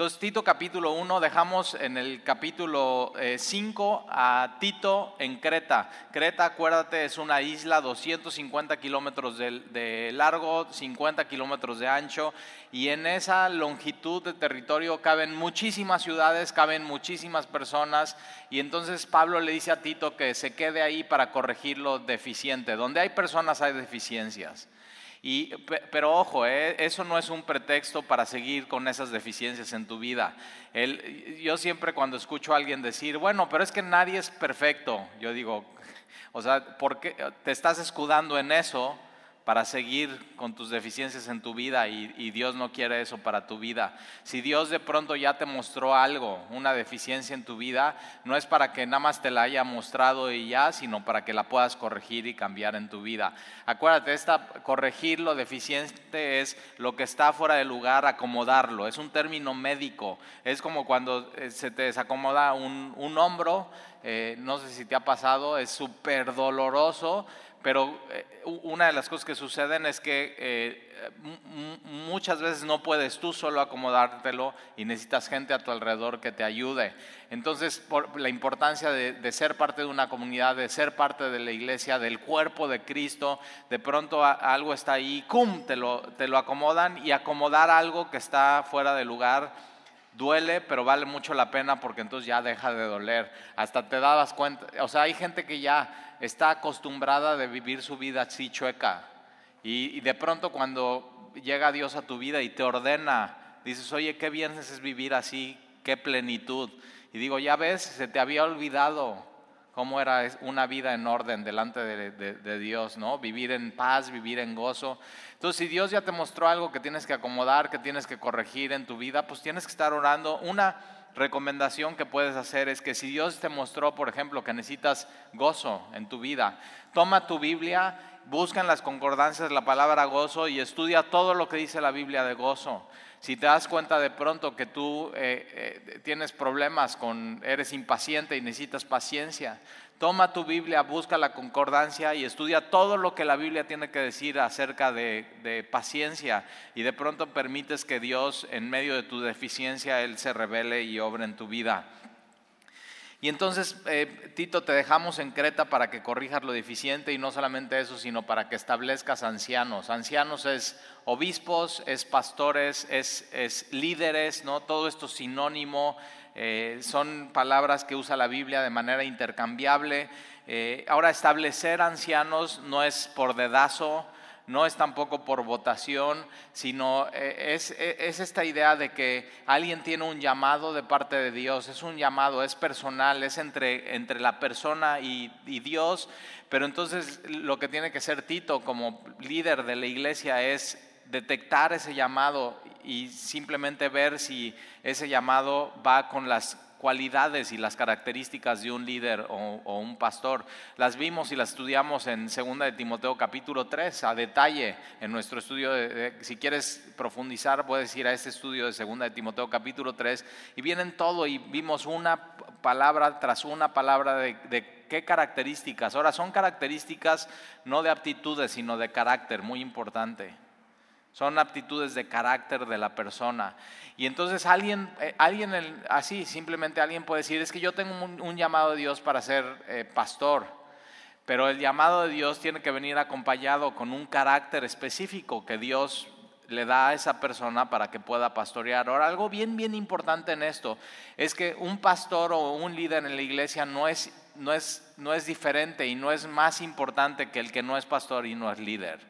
Entonces, Tito capítulo 1, dejamos en el capítulo 5 eh, a Tito en Creta. Creta, acuérdate, es una isla 250 kilómetros de, de largo, 50 kilómetros de ancho, y en esa longitud de territorio caben muchísimas ciudades, caben muchísimas personas, y entonces Pablo le dice a Tito que se quede ahí para corregir lo deficiente. Donde hay personas hay deficiencias. Y, pero ojo, eh, eso no es un pretexto para seguir con esas deficiencias en tu vida. yo siempre cuando escucho a alguien decir, bueno, pero es que nadie es perfecto, yo digo, o sea, ¿por qué te estás escudando en eso? Para seguir con tus deficiencias en tu vida y, Dios no quiere eso para tu vida. Si Dios de pronto ya te mostró algo, una deficiencia en tu vida, no es para que nada más te la haya mostrado y ya, sino para que la puedas corregir y cambiar en tu vida. Acuérdate, esta, corregir lo deficiente es lo que está fuera de lugar, acomodarlo. Es un término médico. Es como cuando eh, se te desacomoda un, hombro, eh, no sé si te ha pasado, es súper doloroso pero eh, una de las cosas que suceden es que eh, muchas veces no puedes tú solo acomodártelo y necesitas gente a tu alrededor que te ayude. Entonces, por la importancia de, ser parte de una comunidad, de ser parte de la iglesia, del cuerpo de Cristo, de pronto algo está ahí, ¡cum! Te lo, te lo acomodan y acomodar algo que está fuera de lugar duele, pero vale mucho la pena porque entonces ya deja de doler. Hasta te dabas cuenta, o sea, hay gente que ya está acostumbrada de vivir su vida así chueca. Y, de pronto cuando llega Dios a tu vida y te ordena, dices, oye, qué bien es vivir así, qué plenitud. Y digo, ya ves, se te había olvidado cómo era una vida en orden delante de, de, Dios, ¿no? Vivir en paz, vivir en gozo. Entonces, si Dios ya te mostró algo que tienes que acomodar, que tienes que corregir en tu vida, pues tienes que estar orando. Una recomendación que puedes hacer es que si Dios te mostró, por ejemplo, que necesitas gozo en tu vida, toma tu Biblia, busca en las concordancias la palabra gozo y estudia todo lo que dice la Biblia de gozo. Si te das cuenta de pronto que tú eh, eh, tienes problemas con, eres impaciente y necesitas paciencia, toma tu Biblia, busca la concordancia y estudia todo lo que la Biblia tiene que decir acerca de, paciencia y de pronto permites que Dios en medio de tu deficiencia, Él se revele y obre en tu vida. Y entonces, eh, Tito, te dejamos en Creta para que corrijas lo deficiente y no solamente eso, sino para que establezcas ancianos. Ancianos es obispos, es pastores, es, es líderes, ¿no? Todo esto es sinónimo eh, son palabras que usa la Biblia de manera intercambiable. Eh, ahora, establecer ancianos no es por dedazo, no es tampoco por votación, sino eh, es, esta idea de que alguien tiene un llamado de parte de Dios, es un llamado, es personal, es entre, entre la persona y Dios, pero entonces lo que tiene que ser Tito como líder de la iglesia es detectar ese llamado y simplemente ver si ese llamado va con las cualidades y las características de un líder o, un pastor. Las vimos y las estudiamos en 2 de Timoteo capítulo 3 a detalle en nuestro estudio. si quieres profundizar, puedes ir a este estudio de 2 de Timoteo capítulo 3 y vienen todo y vimos una palabra tras una palabra de, de qué características. Ahora, son características no de aptitudes, sino de carácter, muy importante. Son aptitudes de carácter de la persona. Y entonces alguien, eh, alguien así, simplemente alguien puede decir, es que yo tengo un, llamado de Dios para ser eh, pastor, pero el llamado de Dios tiene que venir acompañado con un carácter específico que Dios le da a esa persona para que pueda pastorear. Ahora, algo bien, bien importante en esto es que un pastor o un líder en la iglesia no es, no es, no es diferente y no es más importante que el que no es pastor y no es líder.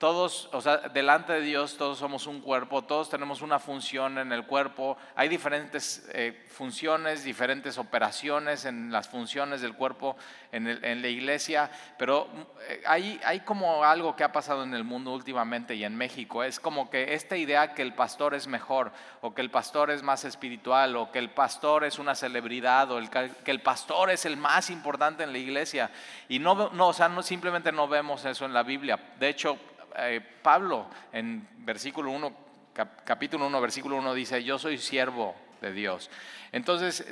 Todos, o sea, delante de Dios todos somos un cuerpo, todos tenemos una función en el cuerpo, hay diferentes eh, funciones, diferentes operaciones en las funciones del cuerpo en, la iglesia, pero eh, hay, hay como algo que ha pasado en el mundo últimamente y en México, es como que esta idea que el pastor es mejor, o que el pastor es más espiritual, o que el pastor es una celebridad, o el, que el pastor es el más importante en la iglesia, y no, no, o sea, no, simplemente no vemos eso en la Biblia, de hecho, eh, Pablo en versículo 1, capítulo 1, versículo 1 dice, yo soy siervo de Dios. Entonces,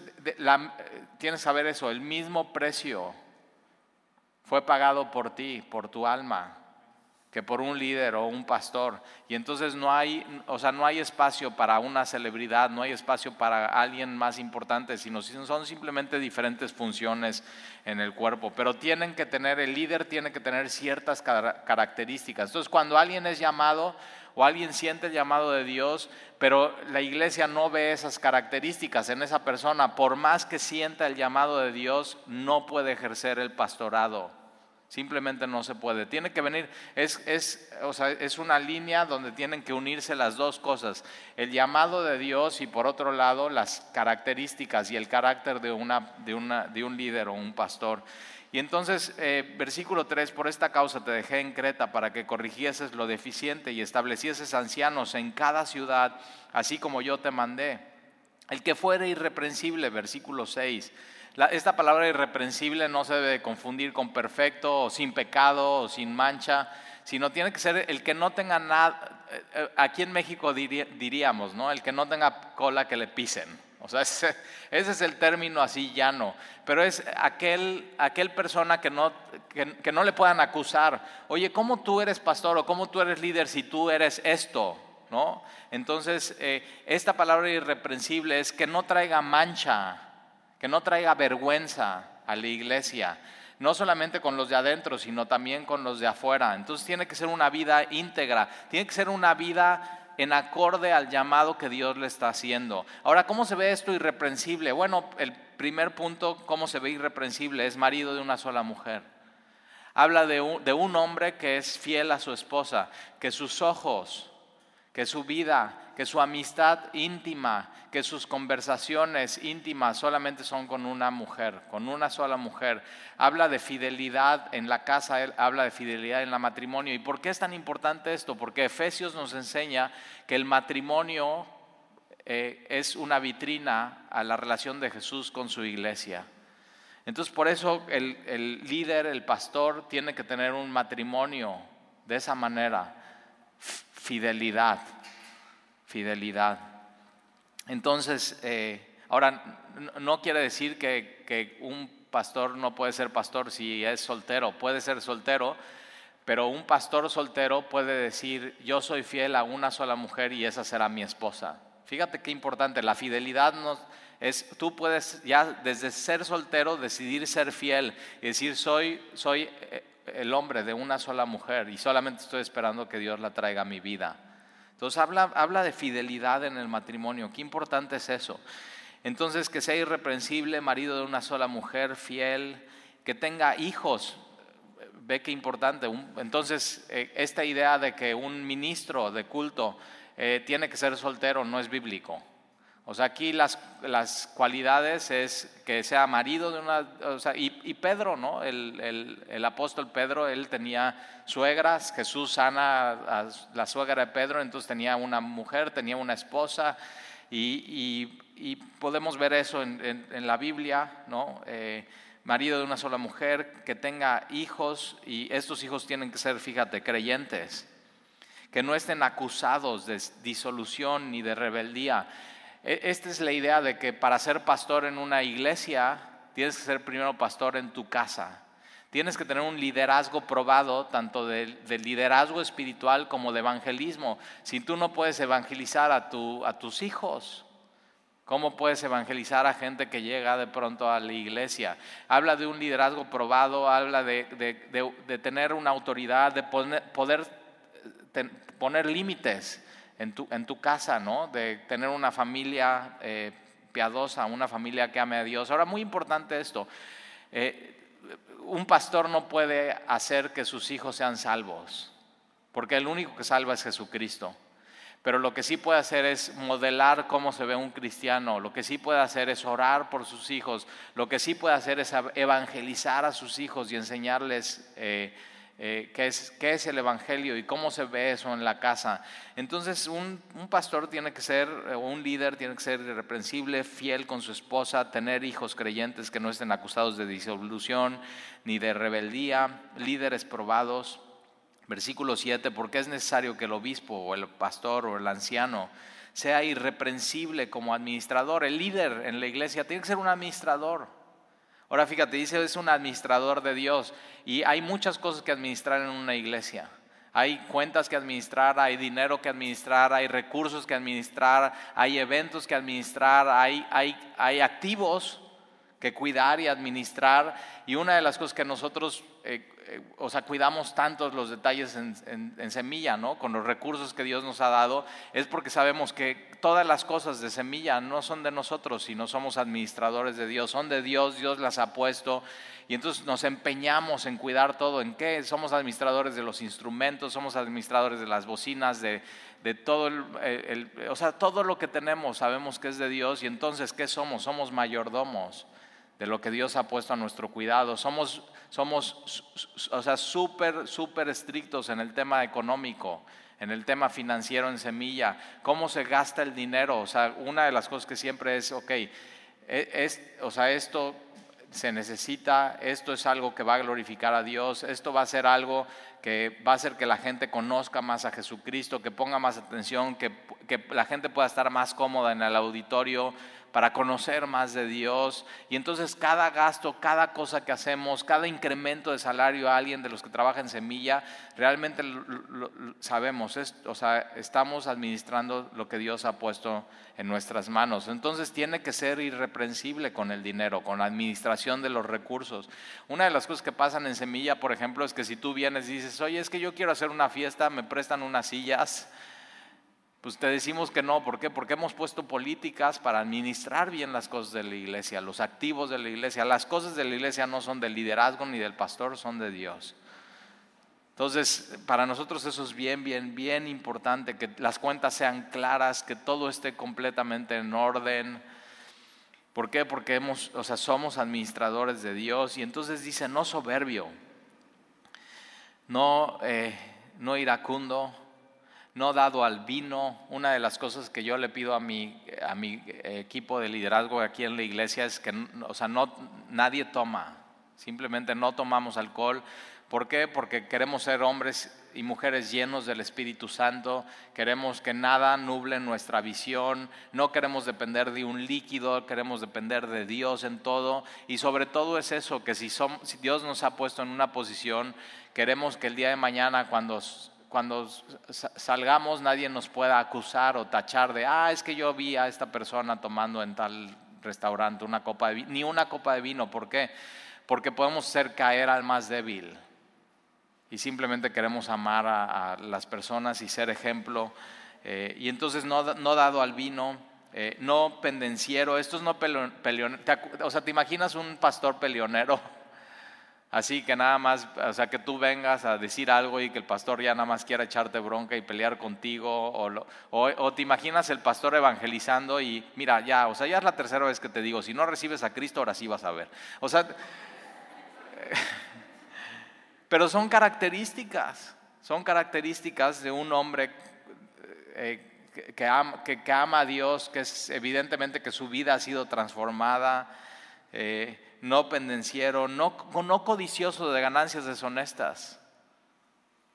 tienes que saber eso, el mismo precio fue pagado por ti, por tu alma. que por un líder o un pastor. Y entonces no hay, o sea, no hay espacio para una celebridad, no hay espacio para alguien más importante, sino son simplemente diferentes funciones en el cuerpo. Pero tienen que tener, el líder tiene que tener ciertas características. Entonces, cuando alguien es llamado o alguien siente el llamado de Dios, pero la iglesia no ve esas características en esa persona, por más que sienta el llamado de Dios, no puede ejercer el pastorado. Simplemente no se puede. Tiene que venir, es, es, o sea, es una línea donde tienen que unirse las dos cosas. El llamado de Dios y por otro lado las características y el carácter de, una, de, una, de un líder o un pastor. Y entonces, eh, versículo 3, por esta causa te dejé en Creta para que corrigieses lo deficiente y establecieses ancianos en cada ciudad, así como yo te mandé. El que fuere irreprensible, versículo 6 esta palabra irreprensible no se debe confundir con perfecto sin pecado sin mancha, sino tiene que ser el que no tenga nada, eh, eh, aquí en México diríamos, ¿no? El que no tenga cola que le pisen. O sea, ese, es el término así llano, pero es aquel, aquel persona que no, que, no le puedan acusar. Oye, ¿cómo tú eres pastor o cómo tú eres líder si tú eres esto? ¿No? Entonces, eh, esta palabra irreprensible es que no traiga mancha, que no traiga vergüenza a la iglesia, no solamente con los de adentro, sino también con los de afuera. Entonces tiene que ser una vida íntegra, tiene que ser una vida en acorde al llamado que Dios le está haciendo. Ahora, ¿cómo se ve esto irreprensible? Bueno, el primer punto, ¿cómo se ve irreprensible? Es marido de una sola mujer. Habla de un, de un hombre que es fiel a su esposa, que sus ojos, que su vida, que su amistad íntima, que sus conversaciones íntimas solamente son con una mujer, con una sola mujer. Habla de fidelidad en la casa, habla de fidelidad en el matrimonio. ¿Y por qué es tan importante esto? Porque Efesios nos enseña que el matrimonio eh, es una vitrina a la relación de Jesús con su iglesia. Entonces por eso el líder, el pastor, tiene que tener un matrimonio de esa manera, fidelidad fidelidad. Entonces, eh, ahora, no quiere decir que, un pastor no puede ser pastor si es soltero, puede ser soltero, pero un pastor soltero puede decir, yo soy fiel a una sola mujer y esa será mi esposa. Fíjate qué importante, la fidelidad no, es, tú puedes ya desde ser soltero decidir ser fiel y decir, soy, soy eh, el hombre de una sola mujer y solamente estoy esperando que Dios la traiga a mi vida. Entonces habla, habla de fidelidad en el matrimonio. Qué importante es eso. Entonces que sea irreprensible, marido de una sola mujer, fiel, que tenga hijos. Ve qué importante. Entonces eh, esta idea de que un ministro de culto eh, tiene que ser soltero no es bíblico. O sea, aquí las, las cualidades es que sea marido de una... O sea, y, Pedro, ¿no? El, el, el, apóstol Pedro, él tenía suegras, Jesús sana a la suegra de Pedro, entonces tenía una mujer, tenía una esposa, y, y, podemos ver eso en, en, la Biblia, ¿no? Eh, marido de una sola mujer, que tenga hijos, y estos hijos tienen que ser, fíjate, creyentes, que no estén acusados de disolución ni de rebeldía esta es la idea de que para ser pastor en una iglesia tienes que ser primero pastor en tu casa. Tienes que tener un liderazgo probado, tanto de, liderazgo espiritual como de evangelismo. Si tú no puedes evangelizar a, a tus hijos, ¿cómo puedes evangelizar a gente que llega de pronto a la iglesia? Habla de un liderazgo probado, habla de, tener una autoridad, de poder poner límites en tu, en tu casa, ¿no? De tener una familia eh, piadosa, una familia que ame a Dios. Ahora, muy importante esto. Eh, un pastor no puede hacer que sus hijos sean salvos, porque el único que salva es Jesucristo. Pero lo que sí puede hacer es modelar cómo se ve un cristiano, lo que sí puede hacer es orar por sus hijos, lo que sí puede hacer es evangelizar a sus hijos y enseñarles eh, eh, qué, es, qué es el Evangelio y cómo se ve eso en la casa. Entonces un, pastor tiene que ser, eh, un líder tiene que ser irreprensible, fiel con su esposa, tener hijos creyentes que no estén acusados de disolución ni de rebeldía, líderes probados. Versículo 7, porque es necesario que el obispo o el pastor o el anciano sea irreprensible como administrador. El líder en la iglesia tiene que ser un administrador Ahora fíjate, dice es un administrador de Dios y hay muchas cosas que administrar en una iglesia. Hay cuentas que administrar, hay dinero que administrar, hay recursos que administrar, hay eventos que administrar, hay, hay, hay activos que cuidar y administrar. Y una de las cosas que nosotros, eh, eh, o sea, cuidamos tantos los detalles en, semilla, ¿no? Con los recursos que Dios nos ha dado, es porque sabemos que todas las cosas de semilla no son de nosotros, sino somos administradores de Dios, son de Dios, Dios las ha puesto. Y entonces nos empeñamos en cuidar todo. ¿En qué? Somos administradores de los instrumentos, somos administradores de las bocinas, de, todo el, o sea, todo lo que tenemos sabemos que es de Dios y entonces ¿qué somos? Somos mayordomos de lo que Dios ha puesto a nuestro cuidado. Somos, somos o sea, súper, súper estrictos en el tema económico, en el tema financiero en semilla. ¿Cómo se gasta el dinero? O sea, una de las cosas que siempre es, ok, e, es, o sea, esto se necesita, esto es algo que va a glorificar a Dios, esto va a ser algo que va a hacer que la gente conozca más a Jesucristo, que ponga más atención, que, que la gente pueda estar más cómoda en el auditorio, para conocer más de Dios. Y entonces cada gasto, cada cosa que hacemos, cada incremento de salario a alguien de los que trabaja en semilla, realmente lo, sabemos, o sea, estamos administrando lo que Dios ha puesto en nuestras manos. Entonces tiene que ser irreprensible con el dinero, con la administración de los recursos. Una de las cosas que pasan en semilla, por ejemplo, es que si tú vienes y dices, oye, es que yo quiero hacer una fiesta, me prestan unas sillas pues te decimos que no, ¿por qué? Porque hemos puesto políticas para administrar bien las cosas de la iglesia, los activos de la iglesia. Las cosas de la iglesia no son del liderazgo ni del pastor, son de Dios. Entonces, para nosotros eso es bien, bien, bien importante, que las cuentas sean claras, que todo esté completamente en orden. ¿Por qué? Porque hemos, o sea, somos administradores de Dios y entonces dice, no soberbio, no, eh, no iracundo, no dado al vino. Una de las cosas que yo le pido a mi, a mi equipo de liderazgo aquí en la iglesia es que, o sea, no, nadie toma, simplemente no tomamos alcohol. ¿Por qué? Porque queremos ser hombres y mujeres llenos del Espíritu Santo, queremos que nada nuble nuestra visión, no queremos depender de un líquido, queremos depender de Dios en todo y sobre todo es eso, que si, si Dios nos ha puesto en una posición, queremos que el día de mañana cuando cuando salgamos nadie nos pueda acusar o tachar de, ah, es que yo vi a esta persona tomando en tal restaurante una copa de vino, ni una copa de vino, ¿por qué? Porque podemos ser caer al más débil y simplemente queremos amar a, las personas y ser ejemplo. Eh, y entonces no, dado al vino, eh, no pendenciero, esto es no peleonero, o sea, ¿te imaginas un pastor peleonero? Así que nada más, o sea, que tú vengas a decir algo y que el pastor ya nada más quiera echarte bronca y pelear contigo, o, te imaginas el pastor evangelizando y mira, ya, o sea, ya es la tercera vez que te digo, si no recibes a Cristo, ahora sí vas a ver. O sea, pero son características, son características de un hombre eh, que, ama, que, ama, a Dios, que es evidentemente que su vida ha sido transformada. Eh, no pendenciero, no, no codicioso de ganancias deshonestas.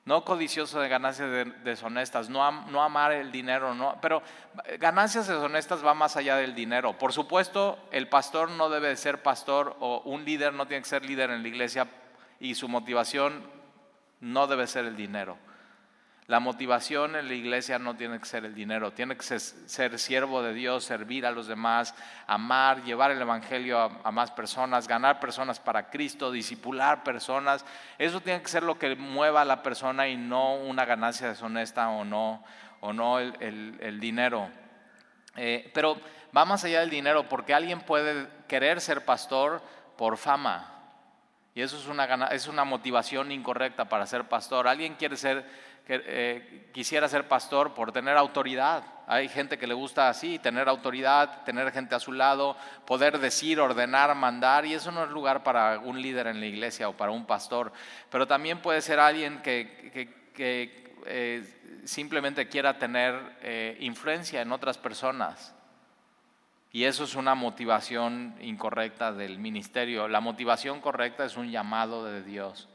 No codicioso de ganancias deshonestas, no, no amar el dinero, no, pero ganancias deshonestas va más allá del dinero. Por supuesto, el pastor no debe de ser pastor o un líder no tiene que ser líder en la iglesia y su motivación no debe ser el dinero. La motivación en la iglesia no tiene que ser el dinero, tiene que ser, siervo de Dios, servir a los demás, amar, llevar el Evangelio a, más personas, ganar personas para Cristo, disipular personas. Eso tiene que ser lo que mueva a la persona y no una ganancia deshonesta o no, o no el, dinero. Eh, pero va más allá del dinero porque alguien puede querer ser pastor por fama. Y eso es una, es una motivación incorrecta para ser pastor. Alguien quiere ser que, eh, quisiera ser pastor por tener autoridad. Hay gente que le gusta así, tener autoridad, tener gente a su lado, poder decir, ordenar, mandar, y eso no es lugar para un líder en la iglesia o para un pastor. Pero también puede ser alguien que, eh, simplemente quiera tener eh, influencia en otras personas. Y eso es una motivación incorrecta del ministerio. La motivación correcta es un llamado de Dios.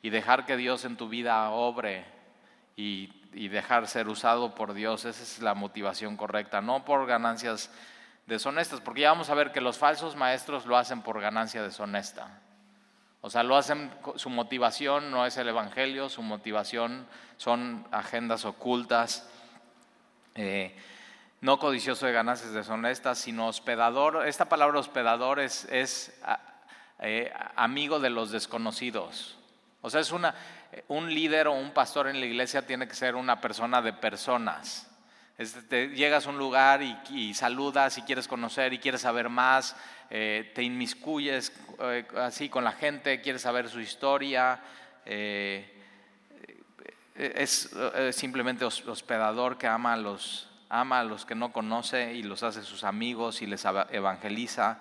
Y dejar que Dios en tu vida obre y, dejar ser usado por Dios. Esa es la motivación correcta, no por ganancias deshonestas, porque ya vamos a ver que los falsos maestros lo hacen por ganancia deshonesta. O sea, lo hacen, su motivación no es el Evangelio, su motivación son agendas ocultas. Eh, no codicioso de ganancias deshonestas, sino hospedador. Esta palabra hospedador es, eh, amigo de los desconocidos. O sea, es una, un líder o un pastor en la iglesia tiene que ser una persona de personas. llegas a un lugar y, saludas y quieres conocer y quieres saber más, eh, te inmiscuyes eh, así con la gente, quieres saber su historia. es simplemente hospedador que ama a los ama los que no conoce y los hace sus amigos y les evangeliza.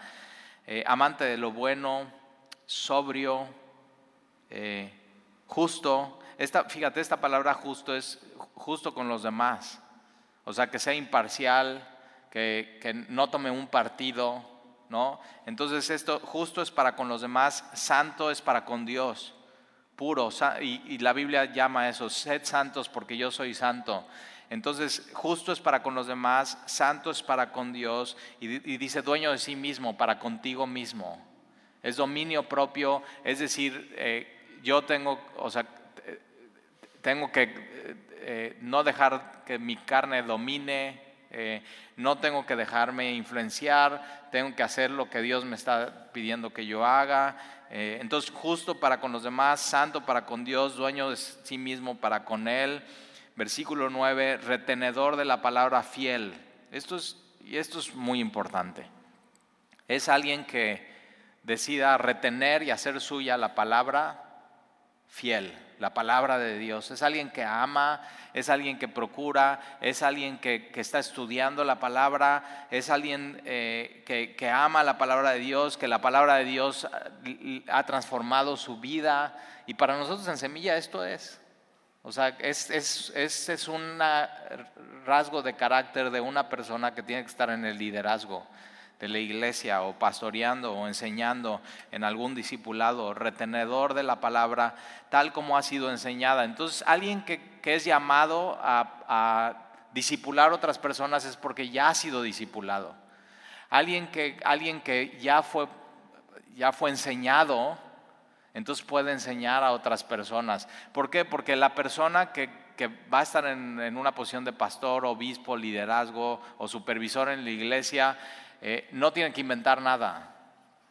Eh, amante de lo bueno, sobrio, eh, justo. Esta, fíjate, esta palabra justo es justo con los demás. O sea, que sea imparcial, que, que no tome un partido, ¿no? Entonces esto justo es para con los demás, santo es para con Dios, puro. Y, y la Biblia llama eso, sed santos porque yo soy santo. Entonces, justo es para con los demás, santo es para con Dios y, dice dueño de sí mismo, para contigo mismo. Es dominio propio, es decir, eh, yo tengo, o sea, tengo que eh, no dejar que mi carne domine, eh, no tengo que dejarme influenciar, tengo que hacer lo que Dios me está pidiendo que yo haga. entonces, justo para con los demás, santo para con Dios, dueño de sí mismo para con Él versículo 9, retenedor de la palabra fiel. Esto es, y esto es muy importante. Es alguien que decida retener y hacer suya la palabra fiel, la palabra de Dios. Es alguien que ama, es alguien que procura, es alguien que, está estudiando la palabra, es alguien eh, que, que, ama la palabra de Dios, que la palabra de Dios ha transformado su vida. Y para nosotros en Semilla esto es. O sea, es, es, un rasgo de carácter de una persona que tiene que estar en el liderazgo de la iglesia o pastoreando o enseñando en algún discipulado, retenedor de la palabra tal como ha sido enseñada. Entonces, alguien que, es llamado a, a discipular otras personas es porque ya ha sido discipulado. Alguien que, alguien que ya, fue, ya fue enseñado entonces puede enseñar a otras personas. ¿Por qué? Porque la persona que, va a estar en, una posición de pastor, obispo, liderazgo o supervisor en la iglesia, eh, no tiene que inventar nada.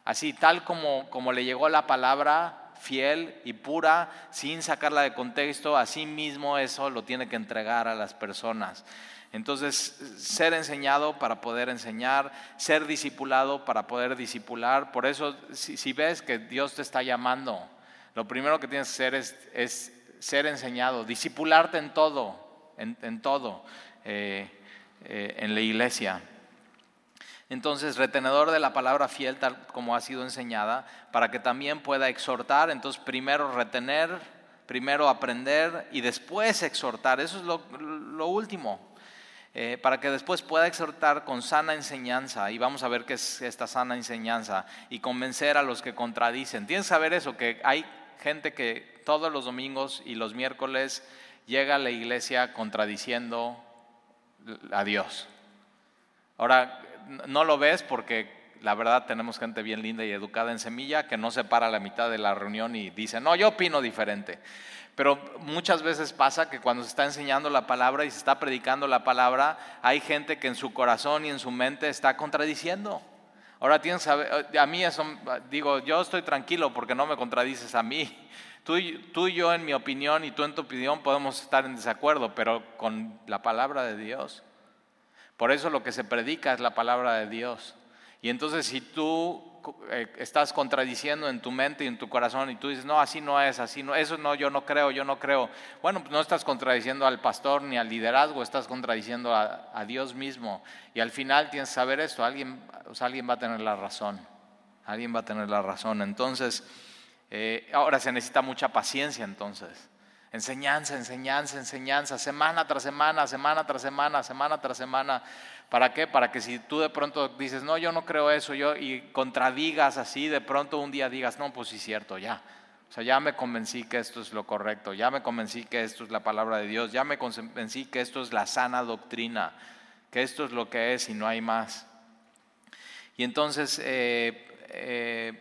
Así, tal como, como le llegó la palabra, fiel y pura, sin sacarla de contexto, así mismo eso lo tiene que entregar a las personas. Entonces, ser enseñado para poder enseñar, ser discipulado para poder discipular. Por eso, si, ves que Dios te está llamando, lo primero que tienes que hacer es, ser enseñado, discipularte en todo, en, todo, eh, eh, en la iglesia. Entonces, retenedor de la palabra fiel, tal como ha sido enseñada, para que también pueda exhortar. Entonces, primero retener, primero aprender y después exhortar. Eso es lo último. Eh, para que después pueda exhortar con sana enseñanza, y vamos a ver qué es esta sana enseñanza, y convencer a los que contradicen. Tienes que saber eso, que hay gente que todos los domingos y los miércoles llega a la iglesia contradiciendo a Dios. Ahora, no lo ves porque la verdad tenemos gente bien linda y educada en semilla que no se para la mitad de la reunión y dice, no, yo opino diferente. Pero muchas veces pasa que cuando se está enseñando la palabra y se está predicando la palabra, hay gente que en su corazón y en su mente está contradiciendo. Ahora tienes saber, eh, a mí eso, digo, yo estoy tranquilo porque no me contradices a mí. Tú, tú y yo en mi opinión y tú en tu opinión podemos estar en desacuerdo, pero con la palabra de Dios. Por eso lo que se predica es la palabra de Dios. Y entonces si tú eh, estás contradiciendo en tu mente y en tu corazón y tú dices, no, así no es, así no, eso no, yo no creo, yo no creo. Bueno, pues no estás contradiciendo al pastor ni al liderazgo, estás contradiciendo a, Dios mismo. Y al final tienes que saber esto, alguien, alguien va a tener la razón, alguien va a tener la razón. Entonces, eh, ahora se necesita mucha paciencia entonces. Enseñanza, enseñanza, enseñanza, semana tras semana, semana tras semana, semana tras semana. ¿Para qué? Para que si tú de pronto dices, no, yo no creo eso, yo, y contradigas así, de pronto un día digas, no, pues sí, cierto, ya. O sea, ya me convencí que esto es lo correcto, ya me convencí que esto es la palabra de Dios, ya me convencí que esto es la sana doctrina, que esto es lo que es y no hay más. Y entonces, eh, eh,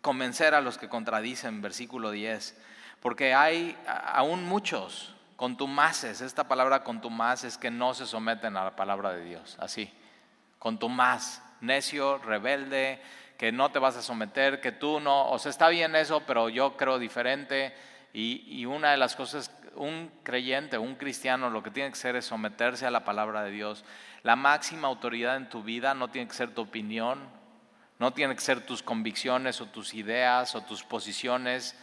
convencer a los que contradicen, versículo 10, porque hay aún muchos contumaces, esta palabra contumaz es que no se someten a la palabra de Dios, así, contumaz, necio, rebelde, que no te vas a someter, que tú no, o sea, está bien eso, pero yo creo diferente. Y, una de las cosas, un creyente, un cristiano, lo que tiene que ser es someterse a la palabra de Dios. La máxima autoridad en tu vida no tiene que ser tu opinión, no tiene que ser tus convicciones o tus ideas o tus posiciones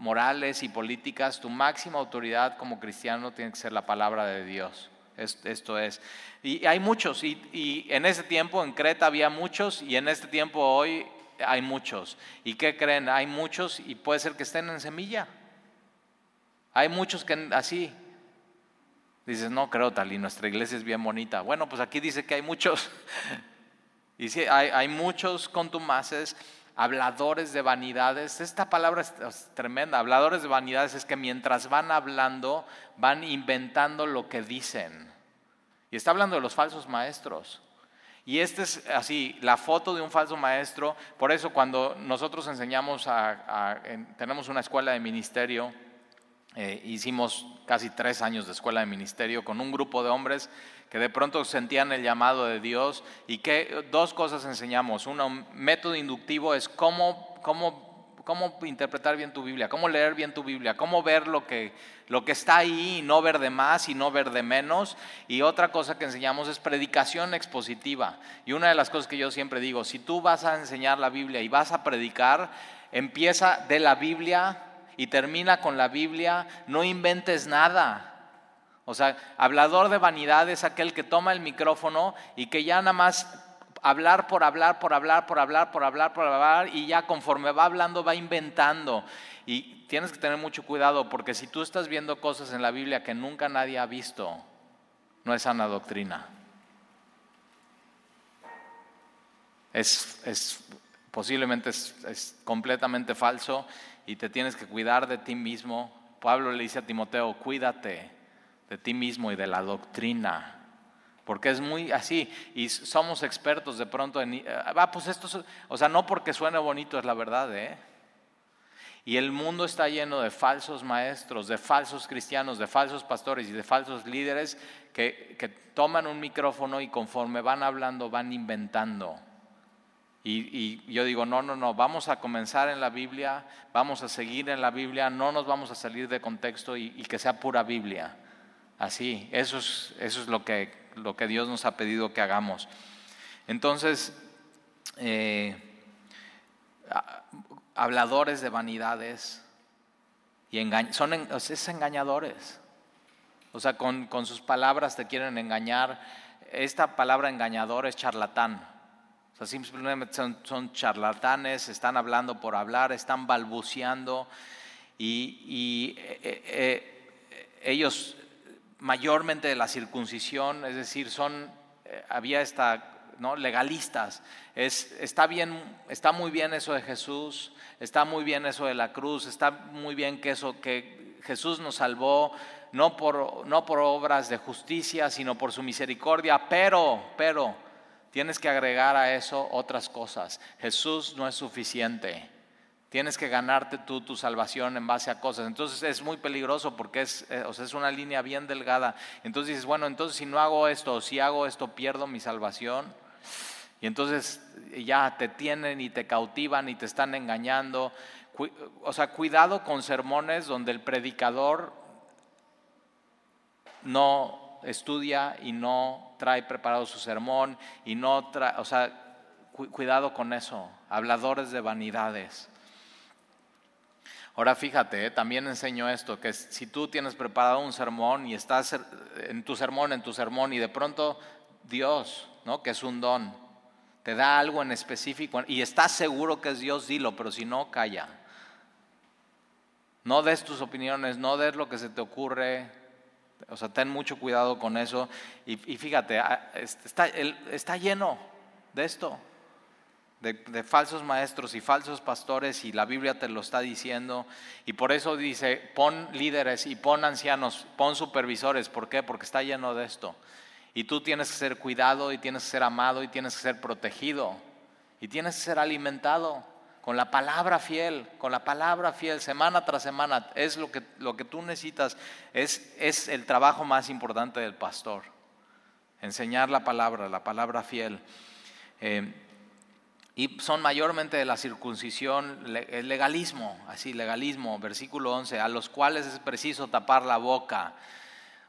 morales y políticas. Tu máxima autoridad como cristiano tiene que ser la palabra de Dios. Esto es. Y hay muchos, y, en ese tiempo en Creta había muchos, y en este tiempo hoy hay muchos. ¿Y qué creen? Hay muchos y puede ser que estén en semilla. Hay muchos que así. Dices, no creo tal, y nuestra iglesia es bien bonita. Bueno, pues aquí dice que hay muchos. y hay muchos contumaces habladores de vanidades. Esta palabra es, tremenda. Habladores de vanidades es que mientras van hablando, van inventando lo que dicen. Y está hablando de los falsos maestros. Y esta es así, la foto de un falso maestro. Por eso cuando nosotros enseñamos, tenemos una escuela de ministerio, eh, hicimos casi tres años de escuela de ministerio con un grupo de hombres que de pronto sentían el llamado de Dios y que dos cosas enseñamos. Uno, método inductivo es cómo, cómo, cómo interpretar bien tu Biblia, cómo leer bien tu Biblia, cómo ver lo que, lo que está ahí y no ver de más y no ver de menos. Y otra cosa que enseñamos es predicación expositiva. Y una de las cosas que yo siempre digo, si tú vas a enseñar la Biblia y vas a predicar, empieza de la Biblia y termina con la Biblia, no inventes nada. O sea, hablador de vanidad es aquel que toma el micrófono y que ya nada más hablar por hablar, por hablar, por hablar, por hablar, por hablar, y ya conforme va hablando va inventando. Y tienes que tener mucho cuidado porque si tú estás viendo cosas en la Biblia que nunca nadie ha visto, no es sana doctrina. Es, posiblemente es completamente falso y te tienes que cuidar de ti mismo. Pablo le dice a Timoteo, cuídate de ti mismo y de la doctrina. Porque es muy así, y somos expertos de pronto en... Ah, pues esto, o sea, no porque suene bonito es la verdad, ¿eh? Y el mundo está lleno de falsos maestros, de falsos cristianos, de falsos pastores y de falsos líderes que, que toman un micrófono y conforme van hablando van inventando. Y, yo digo, no, no, no, vamos a comenzar en la Biblia, vamos a seguir en la Biblia, no nos vamos a salir de contexto y que sea pura Biblia. Así, eso es, eso es lo, que, lo que Dios nos ha pedido que hagamos. Entonces, eh, habladores de vanidades y son es engañadores. O sea, con, sus palabras te quieren engañar. Esta palabra engañador es charlatán. O sea, simplemente son, charlatanes, están hablando por hablar, están balbuceando y, eh, eh, ellos mayormente de la circuncisión, es decir, son, eh, había esta, ¿no? legalistas. Es, está, bien, está muy bien eso de Jesús, está muy bien eso de la cruz, está muy bien que, eso, que Jesús nos salvó no por, no por obras de justicia, sino por su misericordia, pero, pero, tienes que agregar a eso otras cosas. Jesús no es suficiente. Tienes que ganarte tú tu salvación en base a cosas. Entonces es muy peligroso porque es, eh, o sea, es una línea bien delgada. Entonces dices, bueno, entonces si no hago esto, o si hago esto, pierdo mi salvación. Y entonces ya te tienen y te cautivan y te están engañando. O sea, cuidado con sermones donde el predicador no estudia y no trae preparado su sermón y no trae, o sea, cuidado con eso, habladores de vanidades. Ahora fíjate, eh, también enseño esto, que si tú tienes preparado un sermón y estás en tu sermón, en tu sermón, y de pronto Dios, ¿no? que es un don, te da algo en específico y estás seguro que es Dios, dilo, pero si no, calla. No des tus opiniones, no des lo que se te ocurre, o sea, ten mucho cuidado con eso. Y, fíjate, ah, está, está lleno de esto de, falsos maestros y falsos pastores y la Biblia te lo está diciendo. Y por eso dice, pon líderes y pon ancianos, pon supervisores. ¿Por qué? Porque está lleno de esto. Y tú tienes que ser cuidado y tienes que ser amado y tienes que ser protegido y tienes que ser alimentado. con la palabra fiel, con la palabra fiel, semana tras semana, es lo que, lo que tú necesitas, es, es el trabajo más importante del pastor, enseñar la palabra, la palabra fiel. Eh, y son mayormente de la circuncisión, el legalismo, así, legalismo, versículo 11, a los cuales es preciso tapar la boca.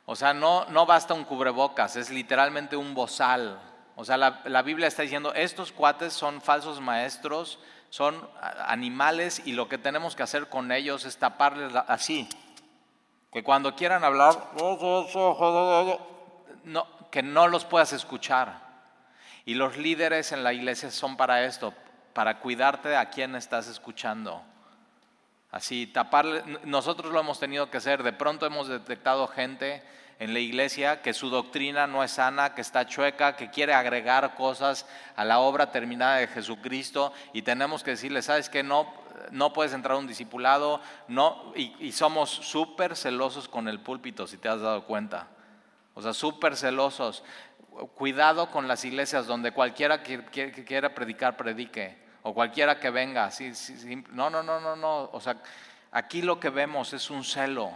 O sea, no, no basta un cubrebocas, es literalmente un bozal. O sea, la, la Biblia está diciendo, estos cuates son falsos maestros, son animales y lo que tenemos que hacer con ellos es taparles así. Que cuando quieran hablar, no, que no los puedas escuchar. Y los líderes en la iglesia son para esto, para cuidarte a quién estás escuchando. Así, taparle, nosotros lo hemos tenido que hacer, de pronto hemos detectado gente en la iglesia que su doctrina no es sana, que está chueca, que quiere agregar cosas a la obra terminada de Jesucristo y tenemos que decirle, ¿sabes qué? No, no puedes entrar un discipulado, no, y, somos súper celosos con el púlpito, si te has dado cuenta. O sea, súper celosos. Cuidado con las iglesias donde cualquiera que, quiera predicar, predique. O cualquiera que venga. Sí, sí, no, no, no, no, no. O sea, aquí lo que vemos es un celo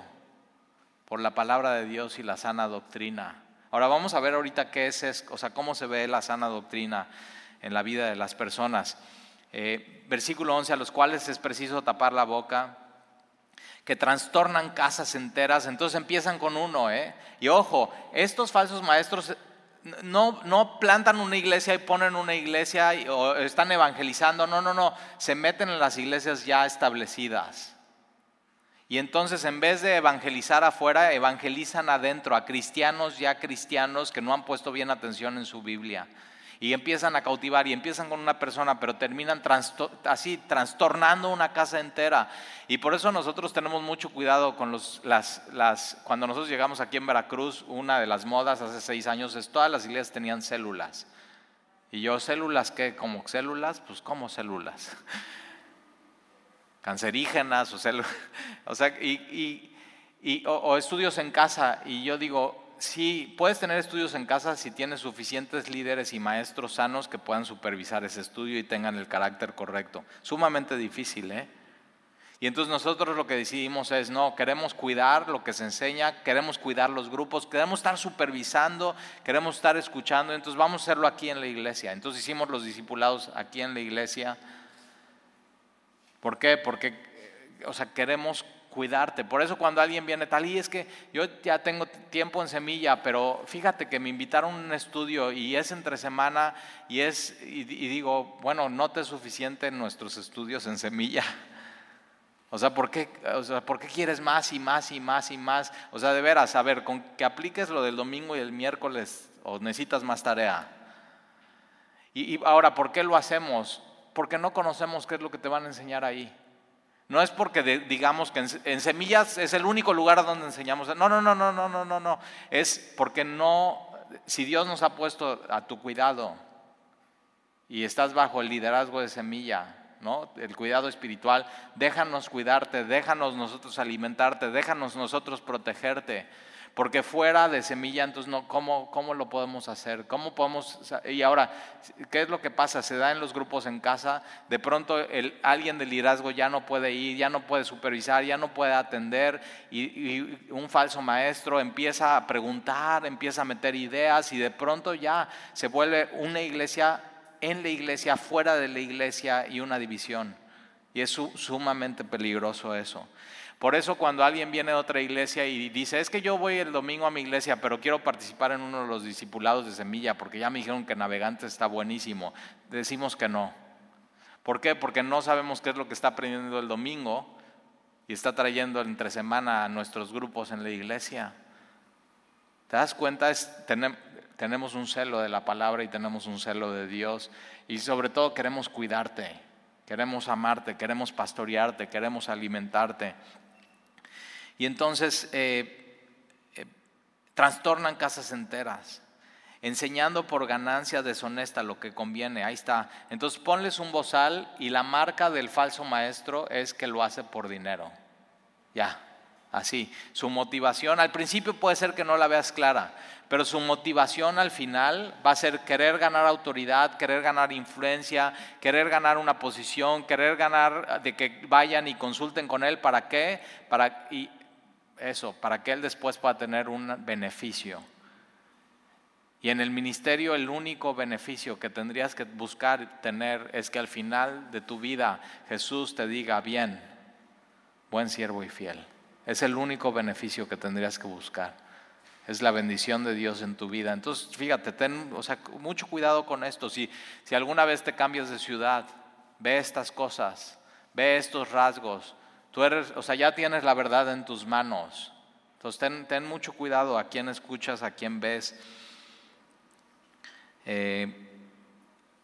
por la palabra de Dios y la sana doctrina. Ahora vamos a ver ahorita qué es, o sea, cómo se ve la sana doctrina en la vida de las personas. Eh, versículo 11, a los cuales es preciso tapar la boca, que trastornan casas enteras, entonces empiezan con uno, ¿eh? Y ojo, estos falsos maestros no, no plantan una iglesia y ponen una iglesia o están evangelizando, no, no, no, se meten en las iglesias ya establecidas. Y entonces en vez de evangelizar afuera, evangelizan adentro a cristianos ya cristianos que no han puesto bien atención en su Biblia. Y empiezan a cautivar y empiezan con una persona, pero terminan así trastornando una casa entera. Y por eso nosotros tenemos mucho cuidado con los, las, las, cuando nosotros llegamos aquí en Veracruz, una de las modas hace seis años es todas las iglesias tenían células. Y yo, células, ¿qué? ¿Como células? Pues como células cancerígenas, o sea, o, sea, y, o, estudios en casa. Y yo digo, sí, puedes tener estudios en casa si tienes suficientes líderes y maestros sanos que puedan supervisar ese estudio y tengan el carácter correcto. Sumamente difícil, ¿eh? Y entonces nosotros lo que decidimos es, no, queremos cuidar lo que se enseña, queremos cuidar los grupos, queremos estar supervisando, queremos estar escuchando, entonces vamos a hacerlo aquí en la iglesia. Entonces hicimos los discipulados aquí en la iglesia ¿Por qué? Porque, o sea, queremos cuidarte. Por eso cuando alguien viene tal, y es que yo ya tengo tiempo en semilla, pero fíjate que me invitaron a un estudio y es entre semana y es, y, digo, bueno, no te es suficiente nuestros estudios en semilla. O sea, ¿por qué, o sea, ¿por qué quieres más y más y más y más? O sea, de veras, a ver, con que apliques lo del domingo y el miércoles o necesitas más tarea. Y ahora, ¿por qué lo hacemos? porque no conocemos qué es lo que te van a enseñar ahí. No es porque digamos que en, semillas es el único lugar donde enseñamos. No, no, no, no, no, no, no, no. Es porque no, si Dios nos ha puesto a tu cuidado y estás bajo el liderazgo de semilla, ¿no? El cuidado espiritual, déjanos cuidarte, déjanos nosotros alimentarte, déjanos nosotros protegerte. Porque fuera de semilla, entonces, no, ¿cómo, ¿cómo lo podemos hacer? ¿Cómo podemos? Y ahora, ¿qué es lo que pasa? Se da en los grupos en casa, de pronto el, alguien del liderazgo ya no puede ir, ya no puede supervisar, ya no puede atender, y, un falso maestro empieza a preguntar, empieza a meter ideas, y de pronto ya se vuelve una iglesia en la iglesia, fuera de la iglesia y una división. Y es sumamente peligroso eso. Por eso cuando alguien viene de otra iglesia y dice, es que yo voy el domingo a mi iglesia, pero quiero participar en uno de los discipulados de semilla, porque ya me dijeron que navegante está buenísimo, decimos que no. ¿Por qué? Porque no sabemos qué es lo que está aprendiendo el domingo y está trayendo entre semana a nuestros grupos en la iglesia. ¿Te das cuenta? tenemos un celo de la palabra y tenemos un celo de Dios y sobre todo queremos cuidarte, queremos amarte, queremos pastorearte, queremos alimentarte. Y entonces eh, eh, trastornan casas enteras, enseñando por ganancia deshonesta lo que conviene. Ahí está. Entonces ponles un bozal y la marca del falso maestro es que lo hace por dinero. Ya, Así, su motivación al principio puede ser que no la veas clara, pero su motivación al final va a ser querer ganar autoridad, querer ganar influencia, querer ganar una posición, querer ganar de que vayan y consulten con él, ¿para qué? Para y eso, para que él después pueda tener un beneficio. Y en el ministerio el único beneficio que tendrías que buscar tener es que al final de tu vida Jesús te diga, bien, buen siervo y fiel. Es el único beneficio que tendrías que buscar. Es la bendición de Dios en tu vida. Entonces, fíjate, ten o sea, mucho cuidado con esto. Si, si alguna vez te cambias de ciudad, ve estas cosas, ve estos rasgos. Tú eres, o sea, ya tienes la verdad en tus manos. Entonces, ten, mucho cuidado a quién escuchas, a quién ves. Eh,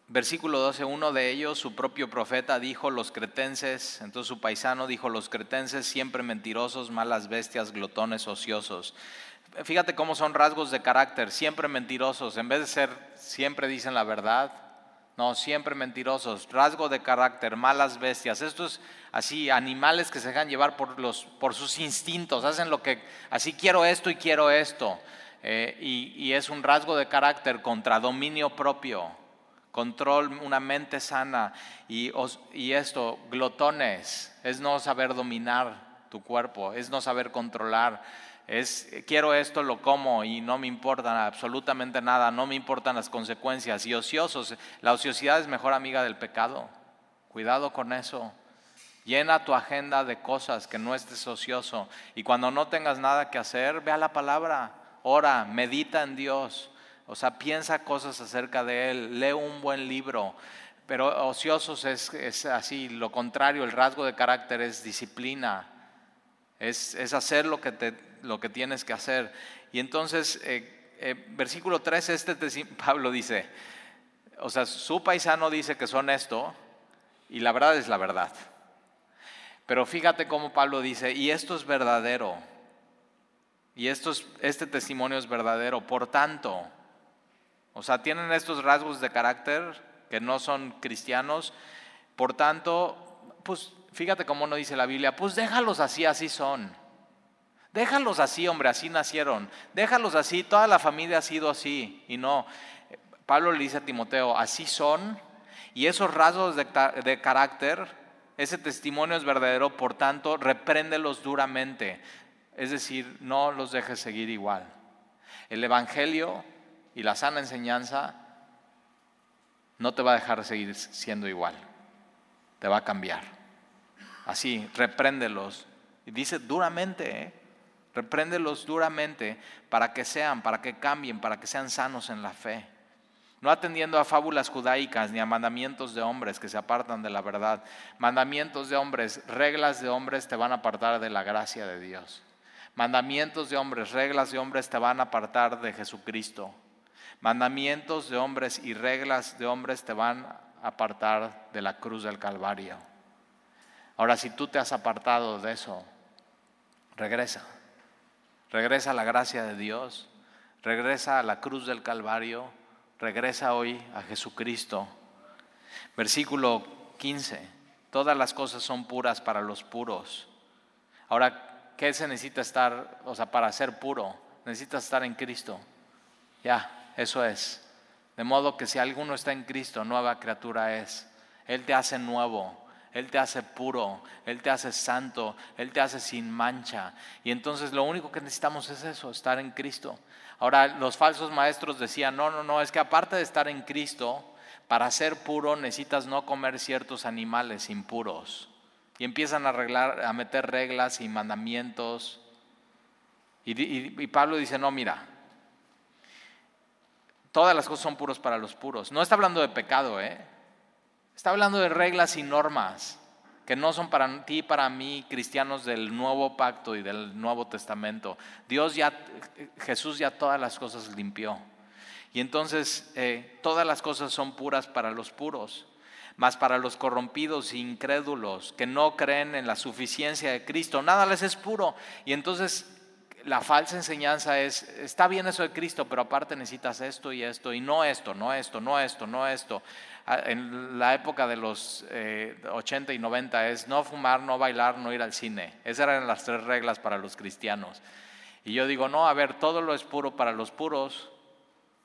Versículo 12, uno de ellos, su propio profeta, dijo los cretenses, entonces su paisano dijo los cretenses siempre mentirosos, malas bestias, glotones, ociosos. Fíjate cómo son rasgos de carácter, siempre mentirosos, en vez de ser siempre dicen la verdad, no, siempre mentirosos, rasgo de carácter, malas bestias. Estos así, animales que se dejan llevar por, los, por sus instintos, hacen lo que, así quiero esto y quiero esto. Eh, y, y es un rasgo de carácter contra dominio propio control, una mente sana y, y, esto, glotones, es no saber dominar tu cuerpo, es no saber controlar, es quiero esto, lo como y no me importa absolutamente nada, no me importan las consecuencias. Y ociosos, la ociosidad es mejor amiga del pecado, cuidado con eso. Llena tu agenda de cosas que no estés ocioso y cuando no tengas nada que hacer, ve a la palabra, ora, medita en Dios o sea, piensa cosas acerca de Él, lee un buen libro. Pero ociosos es, así, lo contrario, el rasgo de carácter es disciplina, es, hacer lo que, te, lo que tienes que hacer. Y entonces, eh, eh, versículo 3, este Pablo dice, o sea, su paisano dice que son esto, y la verdad es la verdad. Pero fíjate cómo Pablo dice, y esto es verdadero, y esto este testimonio es verdadero, por tanto, o sea, tienen estos rasgos de carácter que no son cristianos. Por tanto, pues fíjate cómo no dice la Biblia, pues déjalos así, así son. Déjalos así, hombre, así nacieron. Déjalos así, toda la familia ha sido así. Y no, Pablo le dice a Timoteo, así son. Y esos rasgos de, carácter, ese testimonio es verdadero, por tanto, repréndelos duramente. Es decir, no los dejes seguir igual. El Evangelio y la sana enseñanza no te va a dejar seguir siendo igual, te va a cambiar. Así, repréndelos. Y dice duramente, ¿eh? Repréndelos duramente para que sean, para que cambien, para que sean sanos en la fe. No atendiendo a fábulas judaicas ni a mandamientos de hombres que se apartan de la verdad. Mandamientos de hombres, reglas de hombres te van a apartar de la gracia de Dios. Mandamientos de hombres, reglas de hombres te van a apartar de Jesucristo. Mandamientos de hombres y reglas de hombres te van a apartar de la cruz del Calvario. Ahora, si tú te has apartado de eso, regresa. Regresa a la gracia de Dios, regresa a la cruz del Calvario, regresa hoy a Jesucristo. Versículo 15. Todas las cosas son puras para los puros. Ahora, ¿qué se necesita estar, o sea, para ser puro? Necesitas estar en Cristo. Ya, eso es. De modo que si alguno está en Cristo, nueva criatura es. Él te hace nuevo, Él te hace puro, Él te hace santo, Él te hace sin mancha. Y entonces lo único que necesitamos es eso, estar en Cristo. Ahora, los falsos maestros decían, no, no, no, es que aparte de estar en Cristo, para ser puro necesitas no comer ciertos animales impuros. Y empiezan a, arreglar, a meter reglas y mandamientos. y Pablo dice, no, mira, todas las cosas son puros para los puros. No está hablando de pecado, ¿eh? Está hablando de reglas y normas que no son para ti y para mí, cristianos del nuevo pacto y del Nuevo Testamento. Dios ya, Jesús ya todas las cosas limpió. Y entonces eh, todas las cosas son puras para los puros, mas para los corrompidos e incrédulos que no creen en la suficiencia de Cristo, nada les es puro. Y entonces la falsa enseñanza es, está bien eso de Cristo, pero aparte necesitas esto y esto, y no esto, no esto, no esto, no esto. Ah, en la época de los 80 eh, y 90 es no fumar, no bailar, no ir al cine. Esas eran las tres reglas para los cristianos. Y yo digo, no, a ver, todo lo es puro para los puros.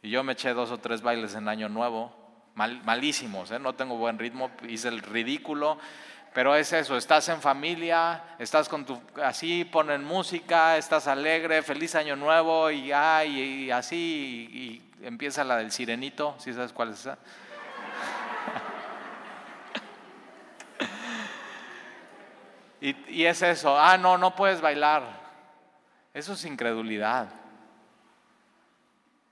Y yo me eché dos o tres bailes en Año Nuevo, malísimos, ¿eh? no tengo buen ritmo, hice el ridículo pero es eso, estás en familia, estás con tu, así ponen música, estás alegre, feliz año nuevo y, y, así, y, empieza la del sirenito, si sabes cuál es esa? Y, es eso, ah, no, no puedes bailar. Eso es incredulidad.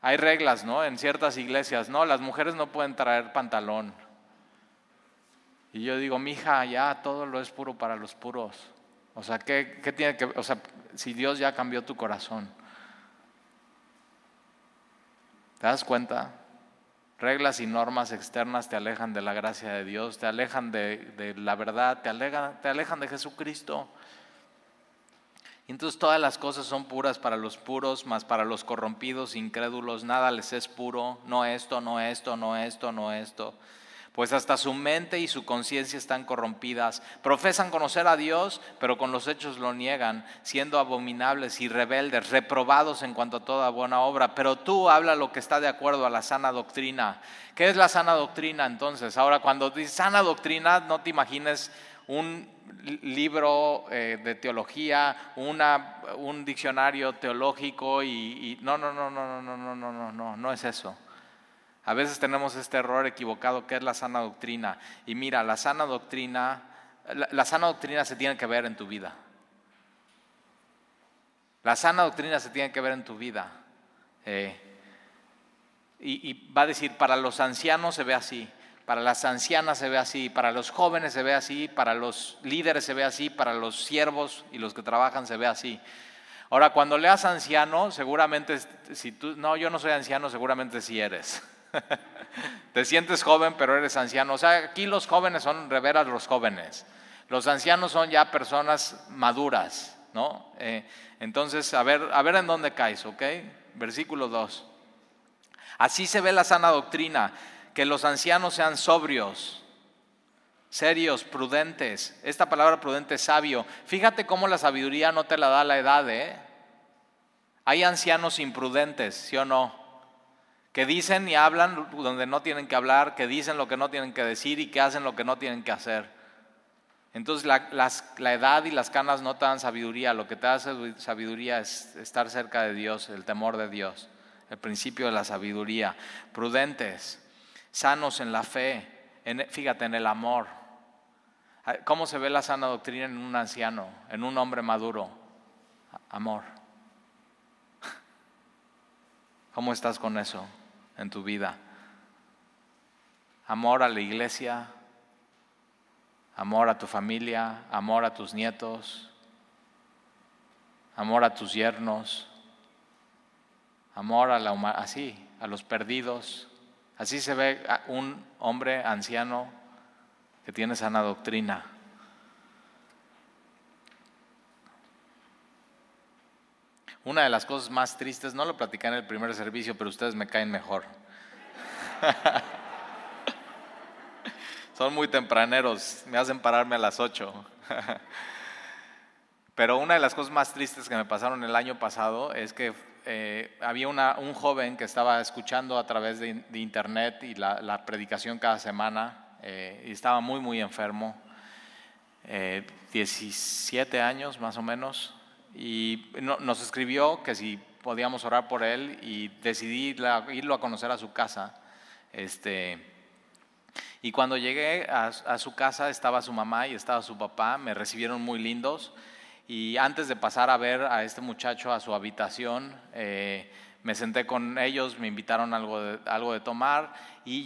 Hay reglas, ¿no? En ciertas iglesias, ¿no? Las mujeres no pueden traer pantalón. Y yo digo, mi hija, ya todo lo es puro para los puros. O sea, ¿qué, ¿qué, tiene que O sea, si Dios ya cambió tu corazón. ¿Te das cuenta? Reglas y normas externas te alejan de la gracia de Dios, te alejan de, la verdad, te alejan, de Jesucristo. Y entonces todas las cosas son puras para los puros, más para los corrompidos, incrédulos, nada les es puro, no esto, no esto, no esto, no esto pues hasta su mente y su conciencia están corrompidas. Profesan conocer a Dios, pero con los hechos lo niegan, siendo abominables y rebeldes, reprobados en cuanto a toda buena obra. Pero tú habla lo que está de acuerdo a la sana doctrina. ¿Qué es la sana doctrina entonces? Ahora, cuando dices sana doctrina, no te imagines un libro eh, de teología, una, un diccionario teológico y, y no, no, no, no, no, no, no, no, no, no es eso. A veces tenemos este error equivocado que es la sana doctrina. Y mira, la sana doctrina, la, sana doctrina se tiene que ver en tu vida. La sana doctrina se tiene que ver en tu vida. Eh, y, y, va a decir, para los ancianos se ve así, para las ancianas se ve así, para los jóvenes se ve así, para los líderes se ve así, para los siervos y los que trabajan se ve así. Ahora, cuando leas anciano, seguramente, si tú, no, yo no soy anciano, seguramente sí eres. Te sientes joven, pero eres anciano. O sea, aquí los jóvenes son reveras los jóvenes. Los ancianos son ya personas maduras, ¿no? Eh, entonces, a ver, a ver en dónde caes, ¿ok? Versículo 2. Así se ve la sana doctrina, que los ancianos sean sobrios, serios, prudentes. Esta palabra prudente es sabio. Fíjate cómo la sabiduría no te la da la edad, ¿eh? Hay ancianos imprudentes, ¿sí o no? Que dicen y hablan donde no tienen que hablar, que dicen lo que no tienen que decir y que hacen lo que no tienen que hacer. Entonces la, edad y las canas no te dan sabiduría, lo que te da sabiduría es estar cerca de Dios, el temor de Dios, el principio de la sabiduría, prudentes, sanos en la fe, fíjate, en el amor. ¿Cómo se ve la sana doctrina en un anciano, en un hombre maduro? Amor. ¿Cómo estás con eso? En tu vida. Amor a la iglesia, amor a tu familia, amor a tus nietos, amor a tus yernos, amor a la así, a los perdidos. Así se ve un hombre anciano que tiene sana doctrina. Una de las cosas más tristes, no lo platicé en el primer servicio, pero ustedes me caen mejor. Son muy tempraneros, me hacen pararme a las 8. Pero una de las cosas más tristes que me pasaron el año pasado es que eh, había un joven que estaba escuchando a través de, internet y la, predicación cada semana eh, y estaba muy, muy enfermo. 17 eh, años más o menos, y nos escribió que si podíamos orar por él y decidí irlo a conocer a su casa. Este, y cuando llegué a, su casa estaba su mamá y estaba su papá, me recibieron muy lindos y antes de pasar a ver a este muchacho a su habitación, eh, me senté con ellos, me invitaron algo de, algo de tomar y,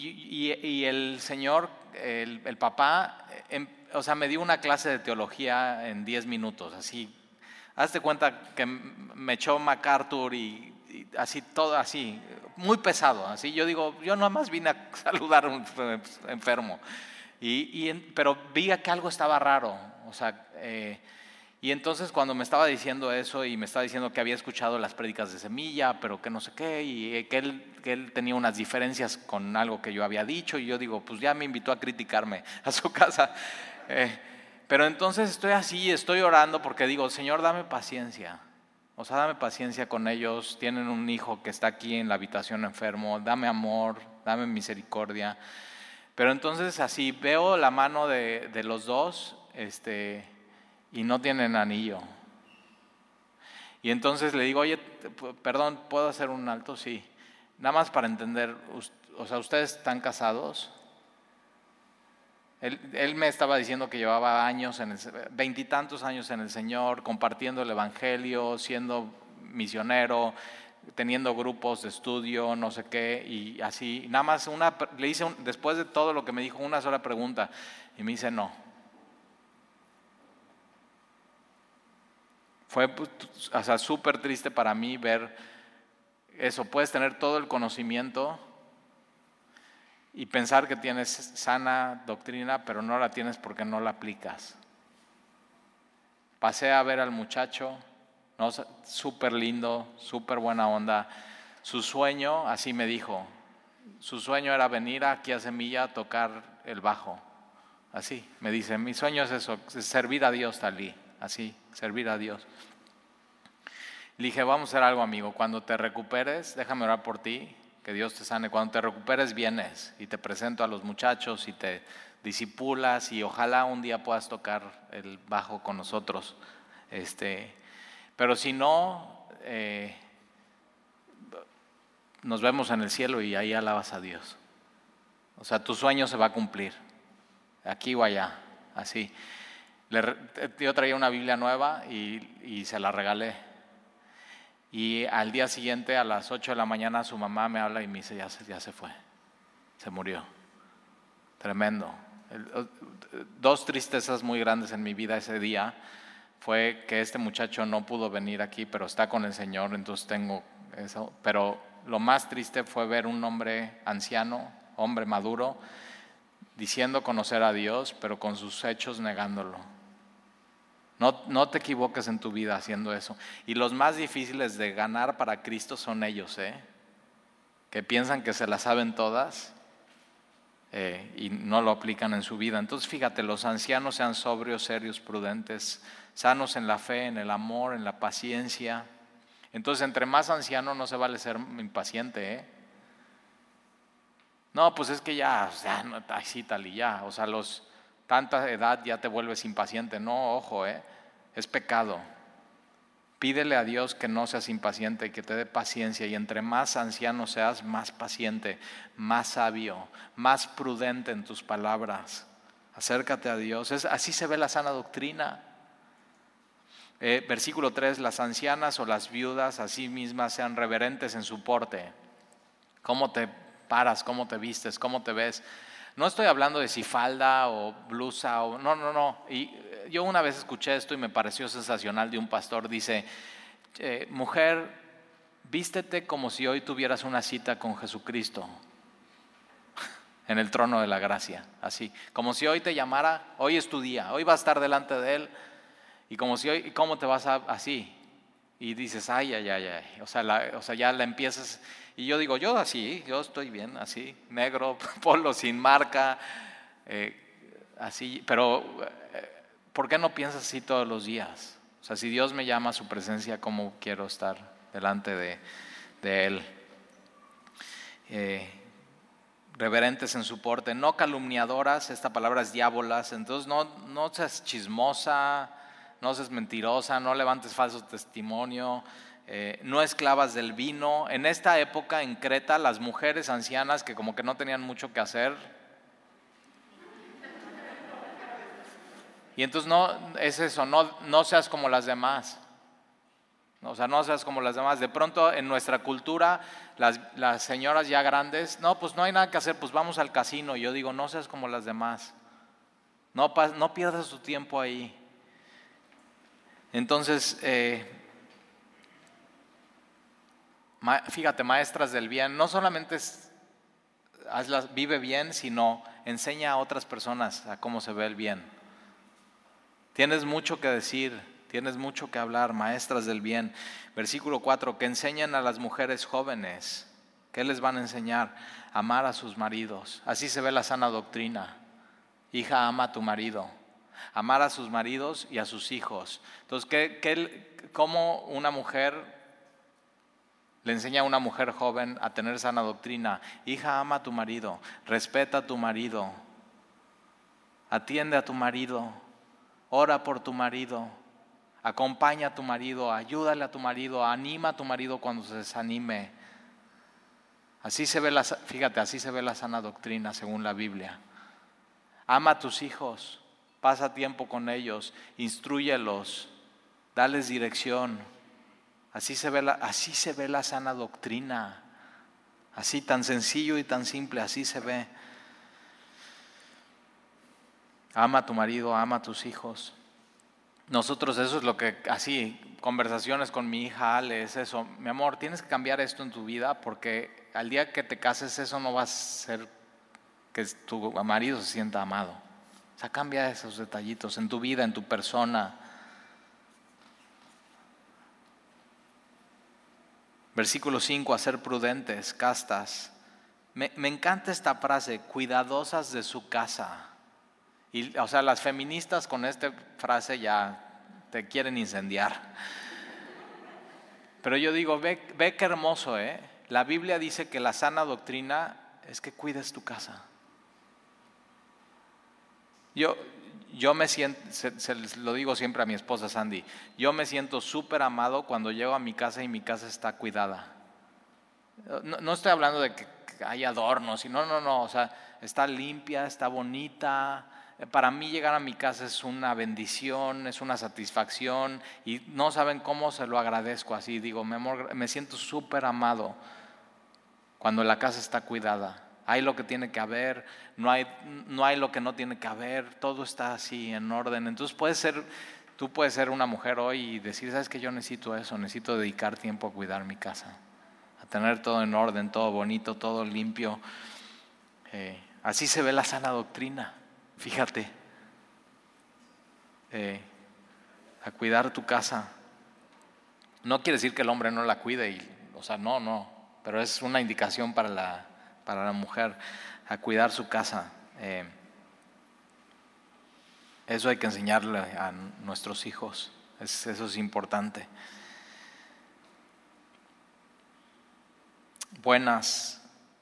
y, el señor, el, el papá, em, o sea, me dio una clase de teología en 10 minutos, así Hazte cuenta que me echó MacArthur y, así, todo así, muy pesado. Así yo digo, yo nada más vine a saludar a un enfermo. Y, pero vi que algo estaba raro. O sea, eh, Y entonces cuando me estaba diciendo eso y me estaba diciendo que había escuchado las prédicas de semilla, pero que no sé qué, y que él, que él tenía unas diferencias con algo que yo había dicho, y yo digo, pues ya me invitó a criticarme a su casa. Eh, pero entonces estoy así, estoy orando porque digo, Señor, dame paciencia. O sea, dame paciencia con ellos. Tienen un hijo que está aquí en la habitación enfermo. Dame amor, dame misericordia. Pero entonces así veo la mano de, de los dos, este, y no tienen anillo. Y entonces le digo, oye, perdón, ¿puedo hacer un alto? Sí. Nada más para entender, o sea, ¿ustedes están casados? Él, me estaba diciendo que llevaba años, veintitantos años en el Señor, compartiendo el Evangelio, siendo misionero, teniendo grupos de estudio, no sé qué, y así. Nada más una, le hice, después de todo lo que me dijo, una sola pregunta, y me dice no. Fue pues, súper triste para mí ver eso. Puedes tener todo el conocimiento y pensar que tienes sana doctrina, pero no la tienes porque no la aplicas. Pasé a ver al muchacho, ¿no? súper lindo, súper buena onda. Su sueño, así me dijo, su sueño era venir aquí a Semilla a tocar el bajo. Así, me dice, mi sueño es eso, servir a Dios, Talí así, servir a Dios. Le dije, vamos a hacer algo, amigo. Cuando te recuperes, déjame orar por ti, que Dios te sane. Cuando te recuperes, vienes y te presento a los muchachos y te disipulas y ojalá un día puedas tocar el bajo con nosotros. Este, pero si no, eh, nos vemos en el cielo y ahí alabas a Dios. O sea, tu sueño se va a cumplir, aquí o allá, así. yo traía una Biblia nueva y se la regalé y al día siguiente, a las 8 de la mañana, su mamá me habla y me dice, ya se, ya se fue, se murió. Tremendo. Dos tristezas muy grandes en mi vida ese día fue que este muchacho no pudo venir aquí, pero está con el Señor, entonces tengo eso. Pero lo más triste fue ver un hombre anciano, hombre maduro, diciendo conocer a Dios, pero con sus hechos negándolo. No, te equivoques en tu vida haciendo eso. Y los más difíciles de ganar para Cristo son ellos, ¿eh? que piensan que se las saben todas eh, y no lo aplican en su vida. Entonces fíjate, los ancianos sean sobrios, serios, prudentes, sanos en la fe, en el amor, en la paciencia. Entonces, entre más anciano no se vale ser impaciente. ¿eh? No, pues es que ya, o sea, así tal y ya. O sea, los tanta edad ya te vuelves impaciente. No, ojo, ¿eh? es pecado. Pídele a Dios que no seas impaciente que te dé paciencia. Y entre más anciano seas, más paciente, más sabio, más prudente en tus palabras. Acércate a Dios. Es, así se ve la sana doctrina. Eh, versículo 3, las ancianas o las viudas a sí mismas sean reverentes en su porte. ¿Cómo te paras? ¿Cómo te vistes? ¿Cómo te ves? No estoy hablando de si falda o blusa o no, no, no. Y eh, yo una vez escuché esto y me pareció sensacional de un pastor. Dice, mujer, vístete como si hoy tuvieras una cita con Jesucristo en el trono de la gracia, así. Como si hoy te llamara, hoy es tu día, hoy vas a estar delante de Él. Y como si hoy, ¿cómo te vas a, así? Y dices, ay, ay, ay, ay. O sea, o sea, ya la empiezas y yo digo, yo así, yo estoy bien, así, negro, polo sin marca, eh, así, pero eh, ¿por qué no piensas así todos los días? O sea, si Dios me llama a su presencia, ¿cómo quiero estar delante de, Él? Eh, reverentes en su porte, no calumniadoras, esta palabra es diábolas, entonces no, no seas chismosa, no seas mentirosa, no levantes falso testimonio, eh, no esclavas del vino. En esta época en Creta las mujeres ancianas que como que no tenían mucho que hacer. Y entonces no es eso, no, no seas como las demás. O sea, no seas como las demás. De pronto en nuestra cultura, las, las, señoras ya grandes, no, pues no hay nada que hacer, pues vamos al casino. Yo digo, no seas como las demás. No, no pierdas tu tiempo ahí. Entonces, eh, fíjate, maestras del bien, no solamente vive bien, sino enseña a otras personas a cómo se ve el bien. Tienes mucho que decir Tienes mucho que hablar, maestras del bien. Versículo 4, que enseñan a las mujeres jóvenes. ¿Qué les van a enseñar? Amar a sus maridos. Así se ve la sana doctrina. Hija, ama a tu marido. Amar a sus maridos y a sus hijos. Entonces, ¿qué, cómo una mujer le enseña a una mujer joven a tener sana doctrina? Hija, ama a tu marido. Respeta a tu marido. Atiende a tu marido. Ora por tu marido Acompaña a tu marido, ayúdale a tu marido, anima a tu marido cuando se desanime. Así se ve la, fíjate, así se ve la sana doctrina según la Biblia. Ama a tus hijos, pasa tiempo con ellos, instruyelos, dales dirección. Así se ve la, así se ve la sana doctrina. Así tan sencillo y tan simple, así se ve. Ama a tu marido, ama a tus hijos. Nosotros eso es lo que, así, conversaciones con mi hija Ale, es eso, mi amor, tienes que cambiar esto en tu vida porque al día que te cases eso no va a ser que tu marido se sienta amado. O sea, cambia esos detallitos en tu vida, en tu persona. Versículo 5, a ser prudentes, castas. Me, me encanta esta frase, cuidadosas de su casa. Y, o sea, las feministas con esta frase ya te quieren incendiar. Pero yo digo, ve, ve hermoso, ¿eh? La Biblia dice que la sana doctrina es que cuides tu casa. Yo, yo me siento, se, lo digo siempre a mi esposa Sandy, yo me siento súper amado cuando llego a mi casa y mi casa está cuidada. No, estoy hablando de que hay adornos, no, no, no, o sea, está limpia, está bonita, para mí llegar a mi casa es una bendición, es una satisfacción y no saben cómo se lo agradezco así. Digo, amor, me siento súper amado cuando la casa está cuidada. Hay lo que tiene que haber, no hay, no hay lo que no tiene que haber, todo está así en orden. Entonces puede ser, tú puedes ser una mujer hoy y decir, sabes que yo necesito eso, necesito dedicar tiempo a cuidar mi casa, a tener todo en orden, todo bonito, todo limpio. Eh, así se ve la sana doctrina. Fíjate, eh, a cuidar tu casa. No quiere decir que el hombre no la cuide, o sea, no, no, pero es una indicación para la, para la mujer, a cuidar su casa. Eh, eso hay que enseñarle a nuestros hijos, eso es importante. Buenas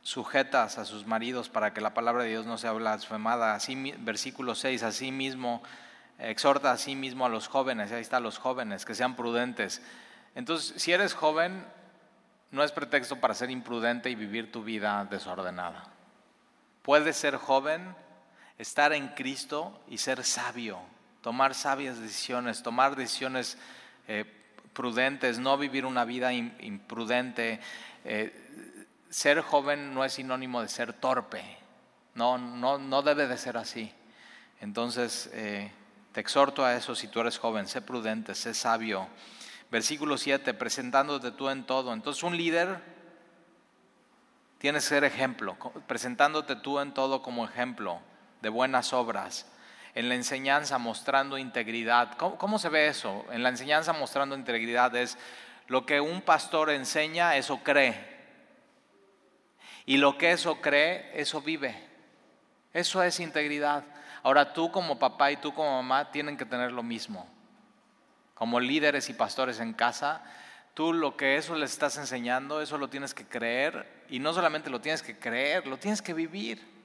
sujetas a sus maridos para que la palabra de Dios no sea blasfemada. Así, versículo 6, así mismo, exhorta a sí mismo a los jóvenes, ahí están los jóvenes, que sean prudentes. Entonces, si eres joven, no es pretexto para ser imprudente y vivir tu vida desordenada. Puedes ser joven, estar en Cristo y ser sabio, tomar sabias decisiones, tomar decisiones eh, prudentes, no vivir una vida imprudente. Eh, ser joven no es sinónimo de ser torpe. No, no, no debe de ser así. Entonces, eh, te exhorto a eso si tú eres joven, sé prudente, sé sabio. Versículo 7, presentándote tú en todo. Entonces, un líder tiene que ser ejemplo, presentándote tú en todo como ejemplo de buenas obras. En la enseñanza mostrando integridad. ¿Cómo, cómo se ve eso? En la enseñanza mostrando integridad es lo que un pastor enseña, eso cree. Y lo que eso cree, eso vive. Eso es integridad. Ahora tú como papá y tú como mamá tienen que tener lo mismo. Como líderes y pastores en casa, tú lo que eso les estás enseñando, eso lo tienes que creer. Y no solamente lo tienes que creer, lo tienes que vivir.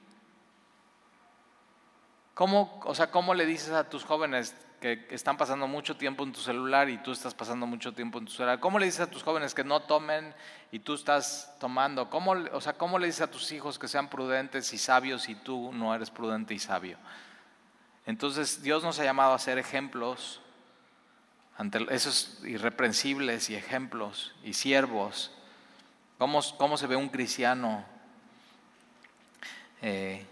¿Cómo, o sea, ¿cómo le dices a tus jóvenes, que están pasando mucho tiempo en tu celular y tú estás pasando mucho tiempo en tu celular. ¿Cómo le dices a tus jóvenes que no tomen y tú estás tomando? ¿Cómo, o sea, ¿cómo le dices a tus hijos que sean prudentes y sabios y tú no eres prudente y sabio? Entonces Dios nos ha llamado a ser ejemplos ante esos irreprensibles y ejemplos y siervos. ¿Cómo, cómo se ve un cristiano? Eh,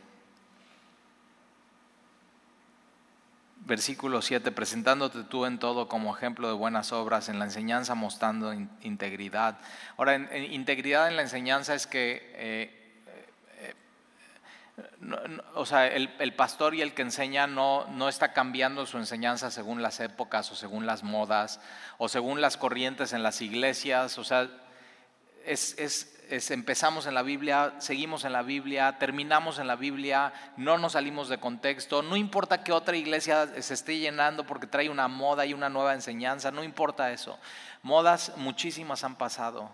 versículo 7, presentándote tú en todo como ejemplo de buenas obras, en la enseñanza mostrando integridad. Ahora, integridad en la enseñanza es que eh, o sea, el, pastor y el que enseña no, no está cambiando su enseñanza según las épocas o según las modas o según las corrientes en las iglesias. O sea, es, es, empezamos en la Biblia, seguimos en la Biblia, terminamos en la Biblia, no nos salimos de contexto. No importa que otra iglesia se esté llenando porque trae una moda y una nueva enseñanza, no importa eso. Modas muchísimas han pasado.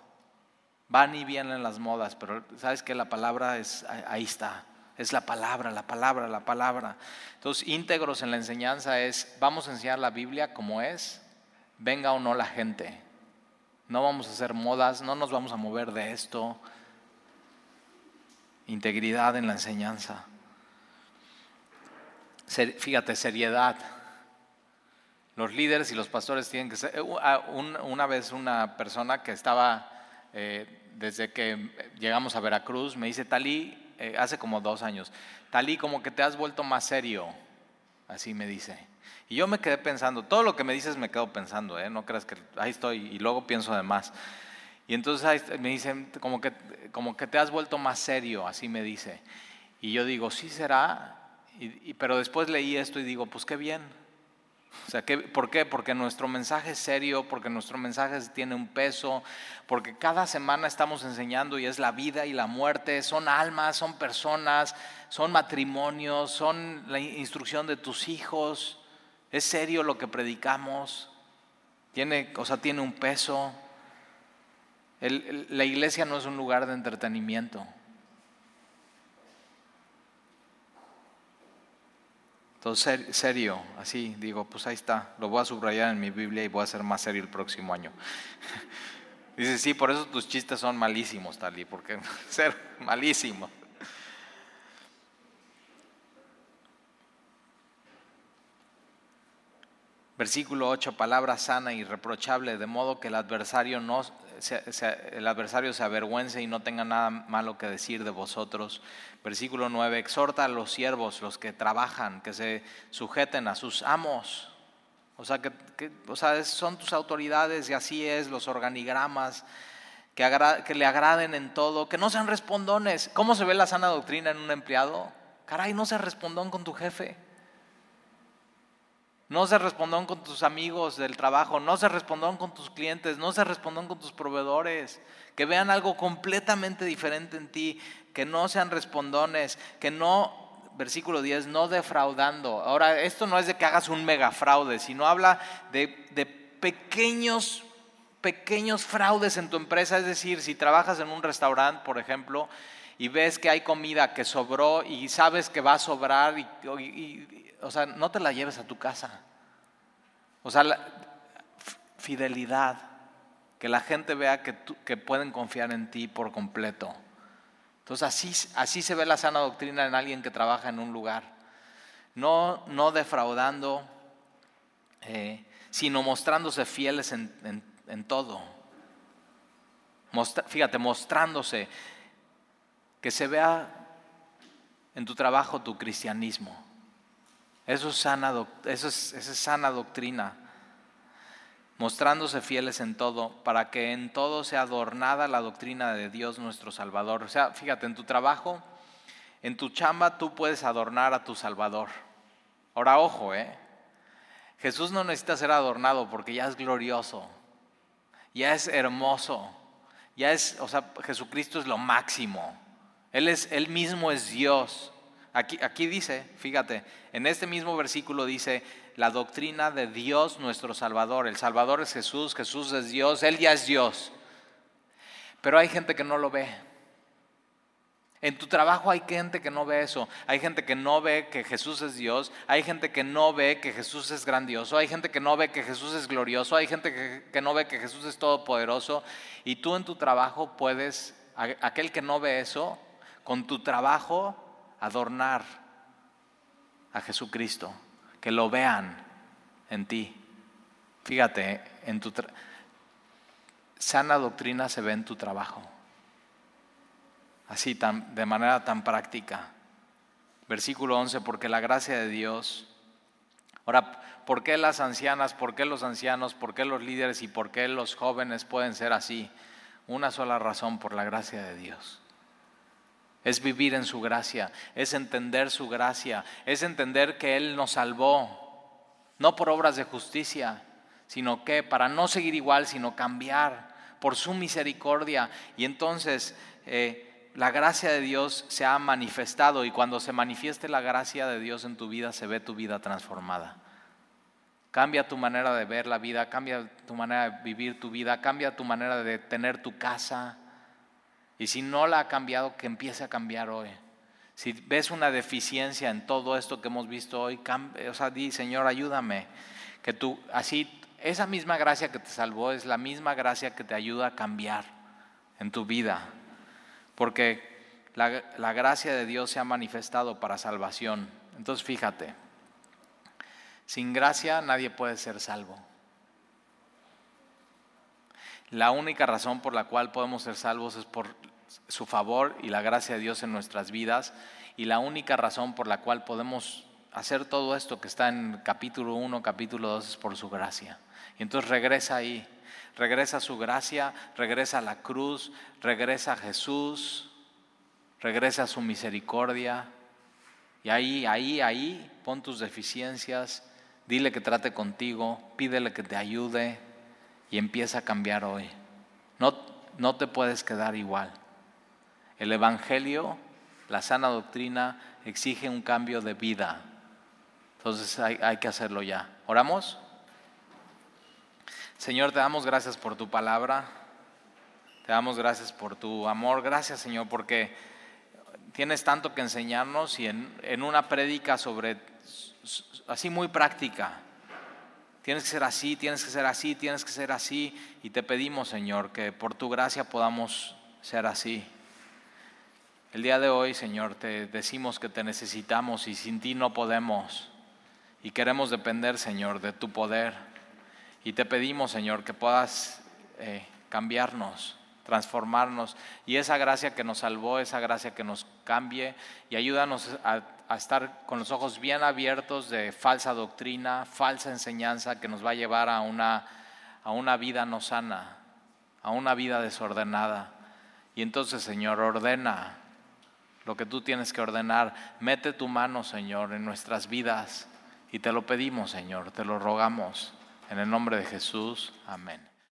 Van y vienen las modas, pero sabes que la palabra es ahí está. Es la palabra, la palabra, la palabra. Entonces, íntegros en la enseñanza es, vamos a enseñar la Biblia como es, venga o no la gente. No vamos a hacer modas, no nos vamos a mover de esto. Integridad en la enseñanza. Fíjate, seriedad. Los líderes y los pastores tienen que ser... Eh, una vez una persona que estaba, eh, desde que llegamos a Veracruz, me dice, Talí, eh, hace como dos años, Talí, como que te has vuelto más serio, así me dice. Y yo me quedé pensando, todo lo que me dices me quedo pensando, ¿eh? no creas que ahí estoy y luego pienso de más. Y entonces me dicen, como que, como que te has vuelto más serio, así me dice. Y yo digo, sí será, pero después leí esto y digo, pues qué bien, o sea, ¿por qué? Porque nuestro mensaje es serio, porque nuestro mensaje tiene un peso, porque cada semana estamos enseñando y es la vida y la muerte, son almas, son personas, son matrimonios, son la instrucción de tus hijos. Es serio lo que predicamos, tiene, o sea, tiene un peso. la iglesia no es un lugar de entretenimiento. Entonces, serio, así digo, pues ahí está, lo voy a subrayar en mi Biblia y voy a ser más serio el próximo año. Dice, sí, por eso tus chistes son malísimos, Tali, porque ser malísimo. Versículo 8, palabra sana y reprochable, de modo que el adversario no el adversario se avergüence y no tenga nada malo que decir de vosotros. Versículo 9, exhorta a los siervos, los que trabajan, que se sujeten a sus amos. O sea, que, son tus autoridades y así es, los organigramas, que, que le agraden en todo, que no sean respondones. ¿Cómo se ve la sana doctrina en un empleado? Caray, no seas respondón con tu jefe. No se respondón con tus amigos del trabajo, no se respondón con tus clientes, no se respondón con tus proveedores. Que vean algo completamente diferente en ti, que no sean respondones, que no, versículo 10, no defraudando. Ahora, esto no es de que hagas un mega fraude, sino habla de, de pequeños, pequeños fraudes en tu empresa. Es decir, si trabajas en un restaurante, por ejemplo, y ves que hay comida que sobró y sabes que va a sobrar y o sea, no te la lleves a tu casa. O sea, la fidelidad, que la gente vea que, pueden confiar en ti por completo. Entonces así, así se ve la sana doctrina en alguien que trabaja en un lugar. No, no defraudando, eh, sino mostrándose fieles en, todo. fíjate, mostrándose, que se vea en tu trabajo tu cristianismo. Eso es sana, es, sana doctrina. Mostrándose fieles en todo, para que en todo sea adornada la doctrina de Dios nuestro Salvador. O sea, fíjate, en tu trabajo, en tu chamba tú puedes adornar a tu Salvador. Ahora, ojo, ¿eh? Jesús no necesita ser adornado porque ya es glorioso, ya es hermoso, ya es, o sea, Jesucristo es lo máximo. Él, es, él mismo es Dios. Aquí, dice, fíjate, en este mismo versículo dice la doctrina de Dios nuestro Salvador. El Salvador es Jesús, Jesús es Dios, Él ya es Dios. Pero hay gente que no lo ve. En tu trabajo hay gente que no ve eso. Hay gente que no ve que Jesús es Dios. Hay gente que no ve que Jesús es grandioso. Hay gente que no ve que Jesús es glorioso. Hay gente que, que no ve que Jesús es todopoderoso. Y tú en tu trabajo puedes, aquel que no ve eso, con tu trabajo adornar a Jesucristo, que lo vean en ti. Fíjate, en tu sana doctrina se ve en tu trabajo. Así de manera tan práctica. Versículo 11, porque la gracia de Dios. Ahora, ¿por qué las ancianas, por qué los ancianos, por qué los líderes y por qué los jóvenes pueden ser así? Una sola razón, por la gracia de Dios. Es vivir en su gracia, es entender su gracia, es entender que Él nos salvó, no por obras de justicia, sino que para no seguir igual, sino cambiar por su misericordia. Y entonces eh, la gracia de Dios se ha manifestado y cuando se manifieste la gracia de Dios en tu vida, se ve tu vida transformada. Cambia tu manera de ver la vida, cambia tu manera de vivir tu vida, cambia tu manera de tener tu casa, y si no la ha cambiado, que empiece a cambiar hoy. Si ves una deficiencia en todo esto que hemos visto hoy, o sea, di, Señor, ayúdame. Que tú, así, esa misma gracia que te salvó es la misma gracia que te ayuda a cambiar en tu vida. Porque la, la gracia de Dios se ha manifestado para salvación. Entonces, fíjate, sin gracia nadie puede ser salvo. La única razón por la cual podemos ser salvos es por su favor y la gracia de Dios en nuestras vidas. Y la única razón por la cual podemos hacer todo esto que está en capítulo 1, capítulo 2 es por su gracia. Y entonces regresa ahí, regresa su gracia, regresa a la cruz, regresa a Jesús, regresa su misericordia. Y ahí, ahí, ahí, pon tus deficiencias, dile que trate contigo, pídele que te ayude y empieza a cambiar hoy. No, no te puedes quedar igual. El Evangelio, la sana doctrina, exige un cambio de vida. Entonces hay, que hacerlo ya. ¿Oramos? Señor, te damos gracias por tu palabra. Te damos gracias por tu amor. Gracias, Señor, porque tienes tanto que enseñarnos y en, en una prédica sobre, así muy práctica, tienes que ser así, tienes que ser así, tienes que ser así. Y te pedimos, Señor, que por tu gracia podamos ser así. El día de hoy, Señor, te decimos que te necesitamos y sin ti no podemos. Y queremos depender, Señor, de tu poder. Y te pedimos, Señor, que puedas eh, cambiarnos, transformarnos. Y esa gracia que nos salvó, esa gracia que nos cambie y ayúdanos a, a estar con los ojos bien abiertos de falsa doctrina, falsa enseñanza que nos va a llevar a una, a una vida no sana, a una vida desordenada. Y entonces, Señor, ordena lo que tú tienes que ordenar. Mete tu mano, Señor, en nuestras vidas. Y te lo pedimos, Señor, te lo rogamos. En el nombre de Jesús, amén.